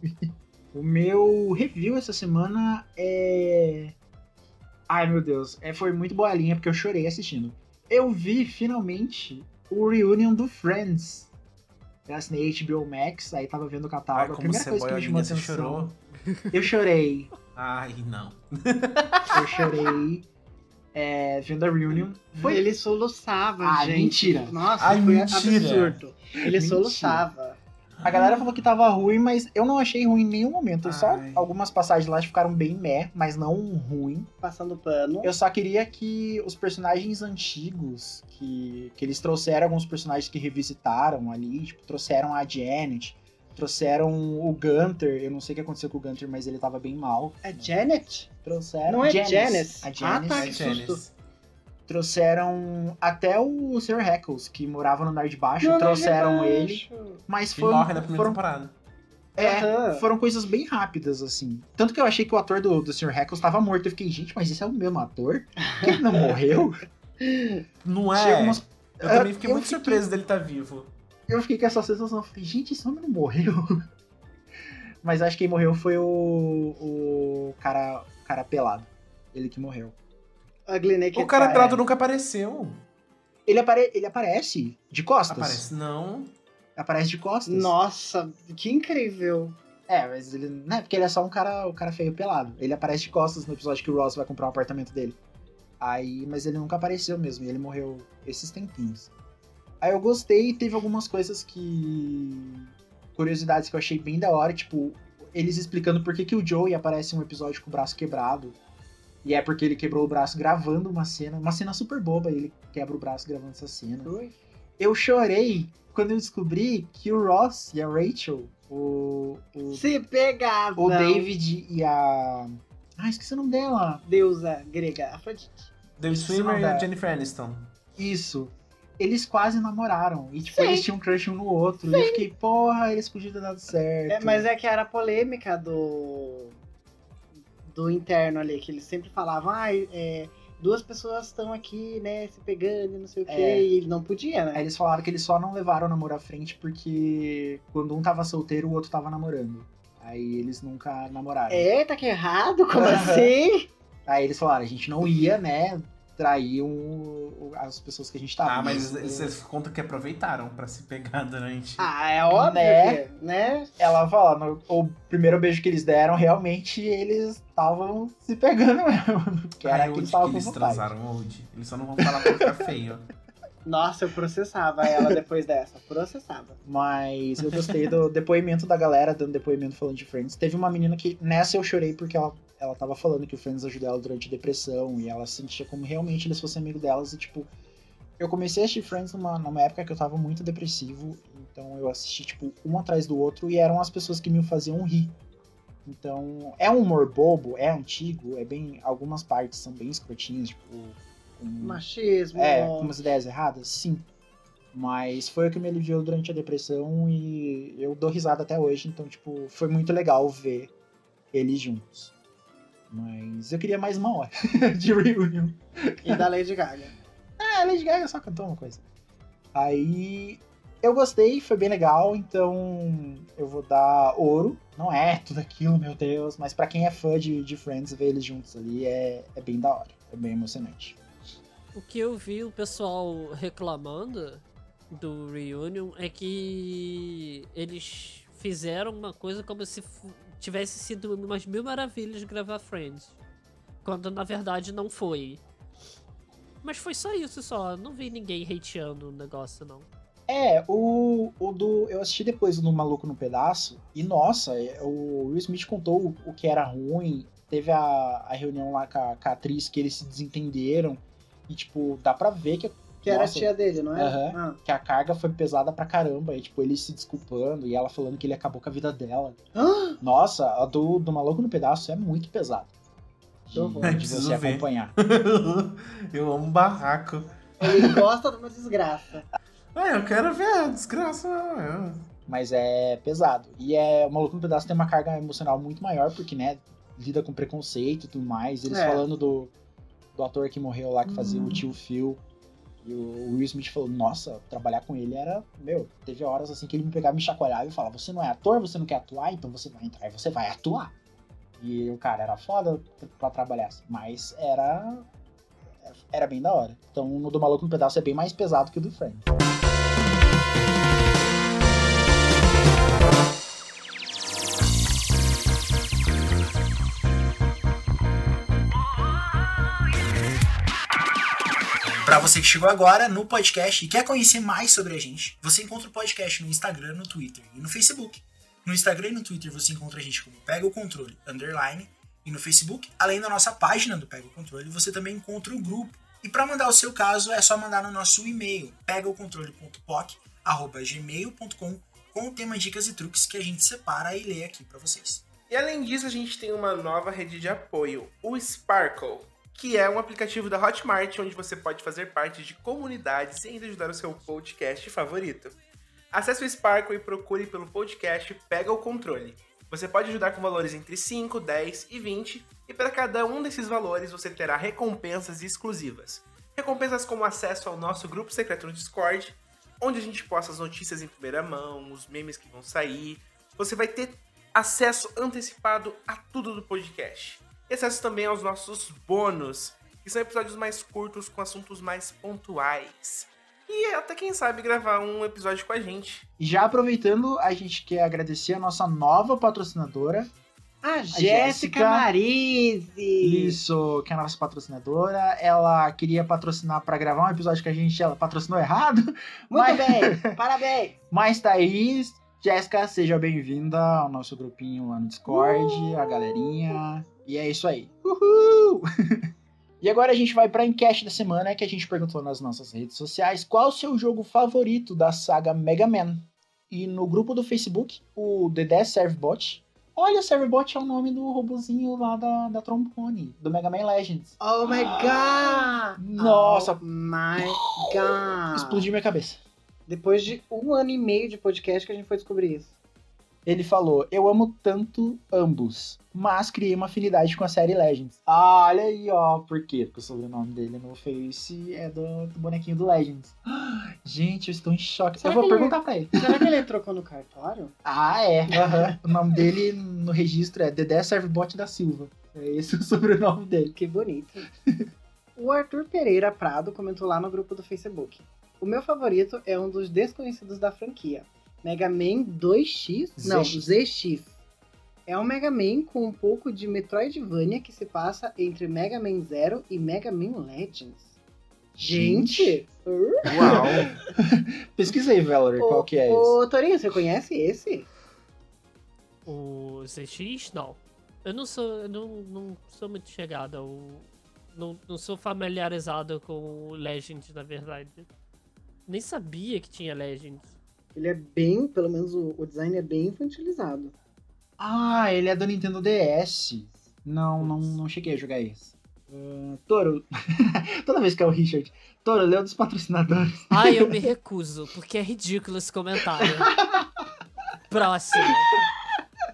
O meu review essa semana é. Ai meu Deus, é, foi muito boa a linha porque eu chorei assistindo. Eu vi finalmente o reunion do Friends. Eu assinei HBO Max, aí tava vendo o Ai, catálogo. a como primeira você coisa que me chamou atenção. chorou? Eu chorei. Ai, não. Eu chorei. é, vendo a reunion. Foi Ele soluçava, Ah, gente. mentira. Nossa, Ai, foi mentira. absurdo. Ele Mentira. soluçava. A galera falou que tava ruim, mas eu não achei ruim em nenhum momento. Só Ai. algumas passagens lá ficaram bem meh, mas não ruim. Passando pano. Eu só queria que os personagens antigos, que, que eles trouxeram alguns personagens que revisitaram ali, tipo, trouxeram a Janet, trouxeram o Gunter. Eu não sei o que aconteceu com o Gunter, mas ele tava bem mal. É Janet? Trouxeram. Não é Janice. Janice. A Ah, Janice. tá. Que susto. Trouxeram até o Sr. Heckles, que morava no andar de baixo, Não, trouxeram não, ele. não. Mas foram, morre na primeira foram temporada. É, Aham. foram coisas bem rápidas, assim. Tanto que eu achei que o ator do, do Sr. Heckles estava morto. Eu fiquei, gente, mas esse é o mesmo ator? Ele não morreu? Não é? umas- Eu também fiquei Eu muito fiquei- surpreso dele estar vivo. Eu fiquei com essa sensação. Eu falei, gente, esse homem não morreu? Mas acho que quem morreu foi o, o cara, o cara pelado. Ele que morreu. Ugly Naked O cara pelado nunca apareceu. Ele, apare, ele aparece de costas. Aparece. Não. Aparece de costas. Nossa, que incrível. É, mas ele. Né, porque ele é só um cara, um cara feio pelado. Ele aparece de costas no episódio que o Ross vai comprar um apartamento dele. Aí, mas ele nunca apareceu mesmo, e ele morreu esses tempinhos. Aí eu gostei, teve algumas coisas que. Curiosidades que eu achei bem da hora, tipo, eles explicando por que, que o Joey aparece em um episódio com o braço quebrado. E é porque ele quebrou o braço gravando uma cena, uma cena super boba, e ele quebra o braço gravando essa cena. Eu chorei quando eu descobri que o Ross e a Rachel, o, o, Se pegavam. o David e a. Ah, esqueci o nome dela. Deusa grega, Afrodite. David Swimmer e a Jennifer Aniston. Isso. Eles quase namoraram. E, tipo, Sim. eles tinham um crush um no outro. E eu fiquei, porra, eles podiam ter dado certo. É, mas é que era a polêmica do. Do interno ali, que eles sempre falavam, ah, é, duas pessoas estão aqui, né, se pegando e não sei o quê, É. e ele não podia, Aí né? eles falaram que eles só não levaram o namoro à frente porque quando um tava solteiro, o outro tava namorando. Aí eles nunca namoraram. Eita, que errado, como assim? Aí eles falaram, a gente não ia, né, trair um- as pessoas que a gente tava. Ah, mas eles, eles contam que aproveitaram pra se pegar durante. Ah, é óbvio, Né? né? Ela fala, no, o primeiro beijo que eles deram, realmente eles estavam se pegando mesmo. Que era que eles que estavam com eles vontade. transaram hoje? Eles só não vão falar pra ficar feio. Nossa, eu processava ela depois dessa. Processava. Mas eu gostei do depoimento da galera, dando depoimento falando de Friends. Teve uma menina que, nessa eu chorei porque ela, ela tava falando que o Friends ajudou ela durante a depressão e ela sentia como realmente eles fossem amigo delas. E, tipo, eu comecei a assistir Friends numa, numa época que eu tava muito depressivo. Então eu assisti, tipo, um atrás do outro e eram as pessoas que me faziam rir. Então, é um humor bobo, é antigo, é bem. Algumas partes são bem escrotinhas, tipo. com- Machismo. é, com umas ideias erradas? Sim. Mas foi o que me aliviou durante a depressão e eu dou risada até hoje, então, tipo, foi muito legal ver eles juntos. Mas eu queria mais uma hora de reunião. E da Lady Gaga. Ah, a Lady Gaga só cantou uma coisa. Aí eu gostei, foi bem legal, então eu vou dar ouro. Não é tudo aquilo, meu Deus, mas pra quem é fã de, de Friends, ver eles juntos ali é, é bem da hora, é bem emocionante. O que eu vi o pessoal reclamando do Reunion é que eles fizeram uma coisa como se tivesse sido umas mil maravilhas gravar Friends. Quando na verdade não foi. Mas foi só isso só. Não vi ninguém hateando o negócio, não. É, o, o do. Eu assisti depois do Maluco no Pedaço, e nossa, é, o Will Smith contou o, o que era ruim. Teve a, a reunião lá com a, com a atriz que eles se desentenderam. E, tipo, dá pra ver que, Que era a Nossa. tia dele, não é? Aham. Ah. que a carga foi pesada pra caramba. E, tipo, ele se desculpando e ela falando que ele acabou com a vida dela. Ah, Nossa, a do, do Maluco no Pedaço é muito pesada. De, Eu vou. de você ver. acompanhar. eu amo barraco. Ele gosta de uma desgraça. Ah, eu quero ver a desgraça. eu- Mas é pesado. E é, o Maluco no Pedaço tem uma carga emocional muito maior, porque, né, lida com preconceito e tudo mais. Eles É. falando do, do ator que morreu lá, que fazia o tio Phil. E o Will Smith falou, nossa, trabalhar com ele era, meu, teve horas assim que ele me pegava, me chacoalhava e falava, você não é ator, você não quer atuar, então você vai entrar e você vai atuar. E o cara era foda pra trabalhar, assim, mas era era bem da hora. Então no do Maluco no Pedaço é bem mais pesado que o do Friends. Você que chegou agora no podcast e quer conhecer mais sobre a gente, você encontra o podcast no Instagram, no Twitter e no Facebook. No Instagram e no Twitter você encontra a gente como Pega o Controle Underline e no Facebook, além da nossa página do Pega o Controle, você também encontra o grupo. E para mandar o seu caso é só mandar no nosso e-mail pegaocontrole.poc@gmail.com com o tema dicas e truques que a gente separa e lê aqui para vocês. E além disso, a gente tem uma nova rede de apoio, o Sparkle, que é um aplicativo da Hotmart onde você pode fazer parte de comunidades e ainda ajudar o seu podcast favorito. Acesse o Sparkle e procure pelo podcast Pega o Controle. Você pode ajudar com valores entre 5, 10 e 20, e para cada um desses valores você terá recompensas exclusivas. Recompensas como acesso ao nosso grupo secreto no Discord, onde a gente posta as notícias em primeira mão, os memes que vão sair. Você vai ter acesso antecipado a tudo do podcast. E acesso também aos nossos bônus, que são episódios mais curtos com assuntos mais pontuais. E até quem sabe gravar um episódio com a gente. E já aproveitando, a gente quer agradecer a nossa nova patrocinadora. A Jéssica. Jéssica Marise. Isso, que é a nossa patrocinadora. Ela queria patrocinar pra gravar um episódio que a gente ela patrocinou errado. Muito Mas- bem, parabéns. Mas tá aí. Jéssica, seja bem-vinda ao nosso grupinho lá no Discord, Uh! a galerinha. E é isso aí. Uhul! e agora a gente vai pra enquete da semana que a gente perguntou nas nossas redes sociais qual o seu jogo favorito da saga Mega Man. E no grupo do Facebook, o Dedé Servbot. Olha, Servbot é o nome do robozinho lá da, da trombone, do Mega Man Legends. Oh my god. Nossa. Oh my god. Explodiu minha cabeça. Depois de um ano e meio de podcast que a gente foi descobrir isso. Ele falou: Eu amo tanto ambos, mas criei uma afinidade com a série Legends. Ah, olha aí, ó. Por quê? Porque o sobrenome dele no Face é do, do bonequinho do Legends. Gente, eu estou em choque. Será eu vou que ele- perguntar pra ele. Será que ele trocou no cartório? Ah, é. aham. o nome dele no registro é Dedé Servbot da Silva. É esse o sobrenome dele. Que bonito. O Arthur Pereira Prado comentou lá no grupo do Facebook. O meu favorito é um dos desconhecidos da franquia. Mega Man 2X? Não, ZX. ZX. É um Mega Man com um pouco de Metroidvania que se passa entre Mega Man Zero e Mega Man Legends. Gente! Uau! Pesquisa aí, Valerie, Ô, qual que é esse. Ô, Torinho, você conhece esse? O ZX, não. Eu não sou, eu não, não sou muito chegado ao. Não, não sou familiarizado com o Legend, na verdade. Nem sabia que tinha Legend. Ele é bem, pelo menos o, o design é bem infantilizado. Ah, ele é do Nintendo DS. Não, não, não cheguei a jogar esse. Ah, Toro, toda vez que é o Richard, Toro, lê um dos patrocinadores. Ai, eu me recuso, porque é ridículo esse comentário. Próximo.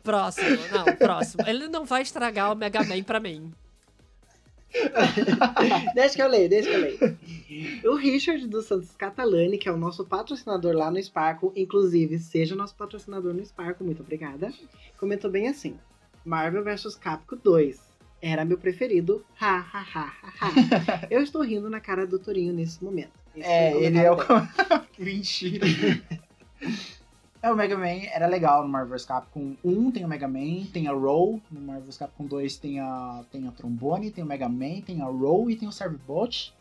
Próximo, não, próximo. Ele não vai estragar o Mega Man pra mim. deixa que eu leio, deixa que eu leio. O Richard dos Santos Catalani, que é o nosso patrocinador lá no Sparkle, inclusive, seja nosso patrocinador no Sparkle, muito obrigada, comentou bem assim: Marvel vs Capcom 2 era meu preferido, ha ha ha ha ha. Eu estou rindo na cara do Torinho nesse momento. Esse É, ele é o. Mentira. É, o Mega Man era legal no Marvel vs Capcom 1 tem o Mega Man, tem a Roll, no Marvel vs Capcom 2 tem a, tem a Trombone, tem o Mega Man, tem a Roll e tem o Servbot.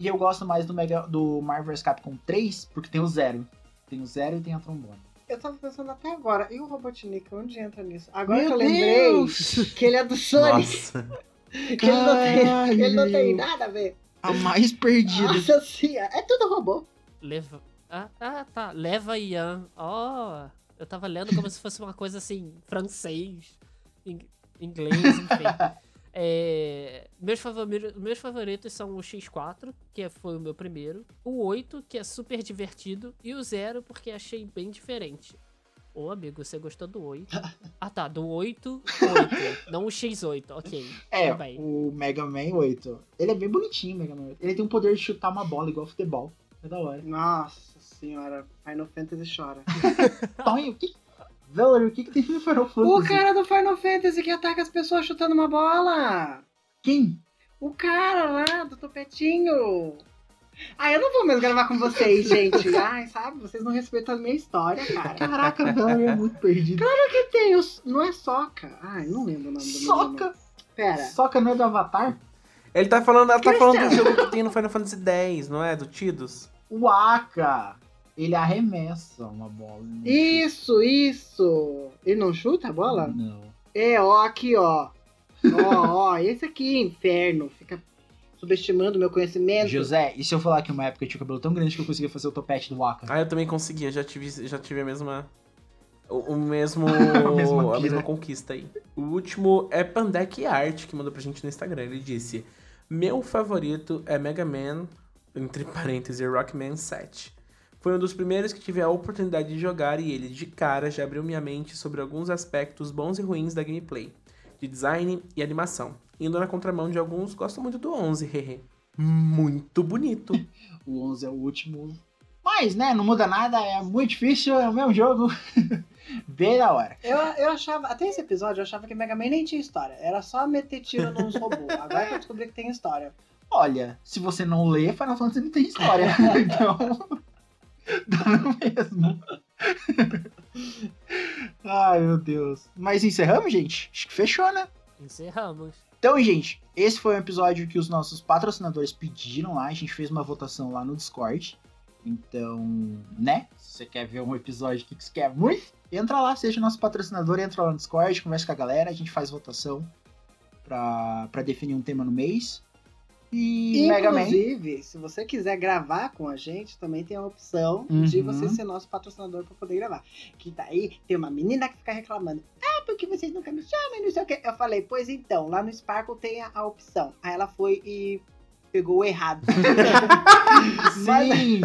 E eu gosto mais do, Mega, do Marvel vs Capcom 3 porque tem o Zero. Tem o Zero e tem a Trombone. Eu tava pensando até agora, e o Robotnik, onde entra nisso? Agora Meu que eu lembrei Deus! que ele é do Sonic, Nossa. que ele não, tem, ele não tem nada a ver. A mais perdida. Nossa senhora, é tudo robô. Leva. Ah, ah, tá. Leva Ian. Ó. eu tava lendo como se fosse uma coisa assim, francês, ing- inglês, enfim. É, meus, favori- meus favoritos são o X4, que foi o meu primeiro, o 8, que é super divertido, e o 0, porque achei bem diferente. Ô, amigo, você gostou do 8? Ah, tá, do 8, 8, não o X8, ok. É, bem. o Mega Man 8. Ele é bem bonitinho, o Mega Man 8. Ele tem o poder de chutar uma bola igual futebol. É da hora. Nossa senhora, Final Fantasy chora. Tonho, o que. Valerie, o que, que tem no Final Fantasy? o cara do Final Fantasy que ataca as pessoas chutando uma bola. Quem? O cara lá do topetinho. Ah, eu não vou mais gravar com vocês, gente. Ai, sabe? Vocês não respeitam a minha história, cara. Caraca, Valerie é muito perdida. que tem os... Não é Soca. Ai, não lembro o nome do Soca! menino. Pera. Soca não é do Avatar? Ele tá falando, ela tá Cristiano. falando do jogo que tem no Final Fantasy X, não é? Do Tidus? O Aka. Ele arremessa uma bola. Ele não Isso, isso. Ele não chuta a bola? chuta. Não. É, ó, aqui, ó. Ó, ó, esse aqui, inferno. Fica subestimando o meu conhecimento. José, e se eu falar que uma época eu tinha o cabelo tão grande que eu conseguia fazer o topete do Aka? Ah, eu também consegui, eu já tive, já tive a mesma. O, o mesmo. A mesma a pira. mesma conquista aí. O último é Pandec Art, que mandou pra gente no Instagram. Ele disse: Meu favorito é Mega Man, entre parênteses, Rockman 7. Foi um dos primeiros que tive a oportunidade de jogar e ele, de cara, já abriu minha mente sobre alguns aspectos bons e ruins da gameplay, de design e animação. Indo na contramão de alguns, gosto muito do 11, hehe. Muito bonito. O 11 é o último. Mas, né, não muda nada, é muito difícil, é o mesmo jogo. Bem da hora. Eu, eu achava, até esse episódio, eu achava que Mega Man nem tinha história. Era só meter tiro nos robôs. Agora que eu descobri que tem história. Olha, se você não lê, Final Fantasy não tem história. então. Dá no mesmo. Ai, meu Deus. Mas encerramos, gente? Acho que fechou, né? Encerramos. Então, gente, esse foi um episódio que os nossos patrocinadores pediram lá. A gente fez uma votação lá no Discord. Então, né? Se você quer ver um episódio que você quer muito, entra lá, seja nosso patrocinador, entra lá no Discord, conversa com a galera, a gente faz votação pra, pra definir um tema no mês. E. Inclusive, se você quiser gravar com a gente, também tem a opção de Uhum. você ser nosso patrocinador para poder gravar. Que daí tem uma menina que fica reclamando. Ah, porque vocês nunca me chamam e não sei o quê. Eu falei, pois então, lá no Sparkle tem a, a opção. Aí ela foi e pegou o errado. Mas- Sim!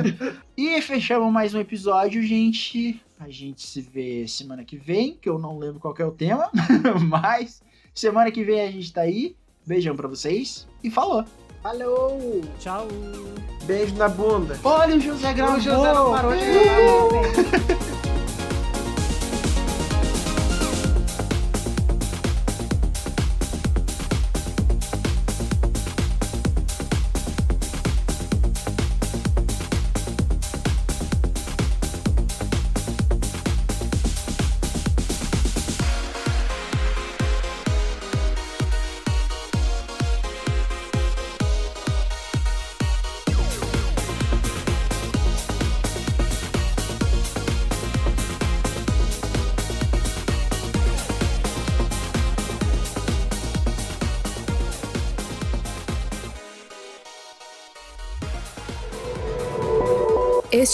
e fechamos mais um episódio, gente. A gente se vê semana que vem, que eu não lembro qual que é o tema, mas semana que vem a gente tá aí. Beijão pra vocês e falou! Falou! Tchau. Beijo na bunda. Olha, o José gravou! O José não parou de gravar,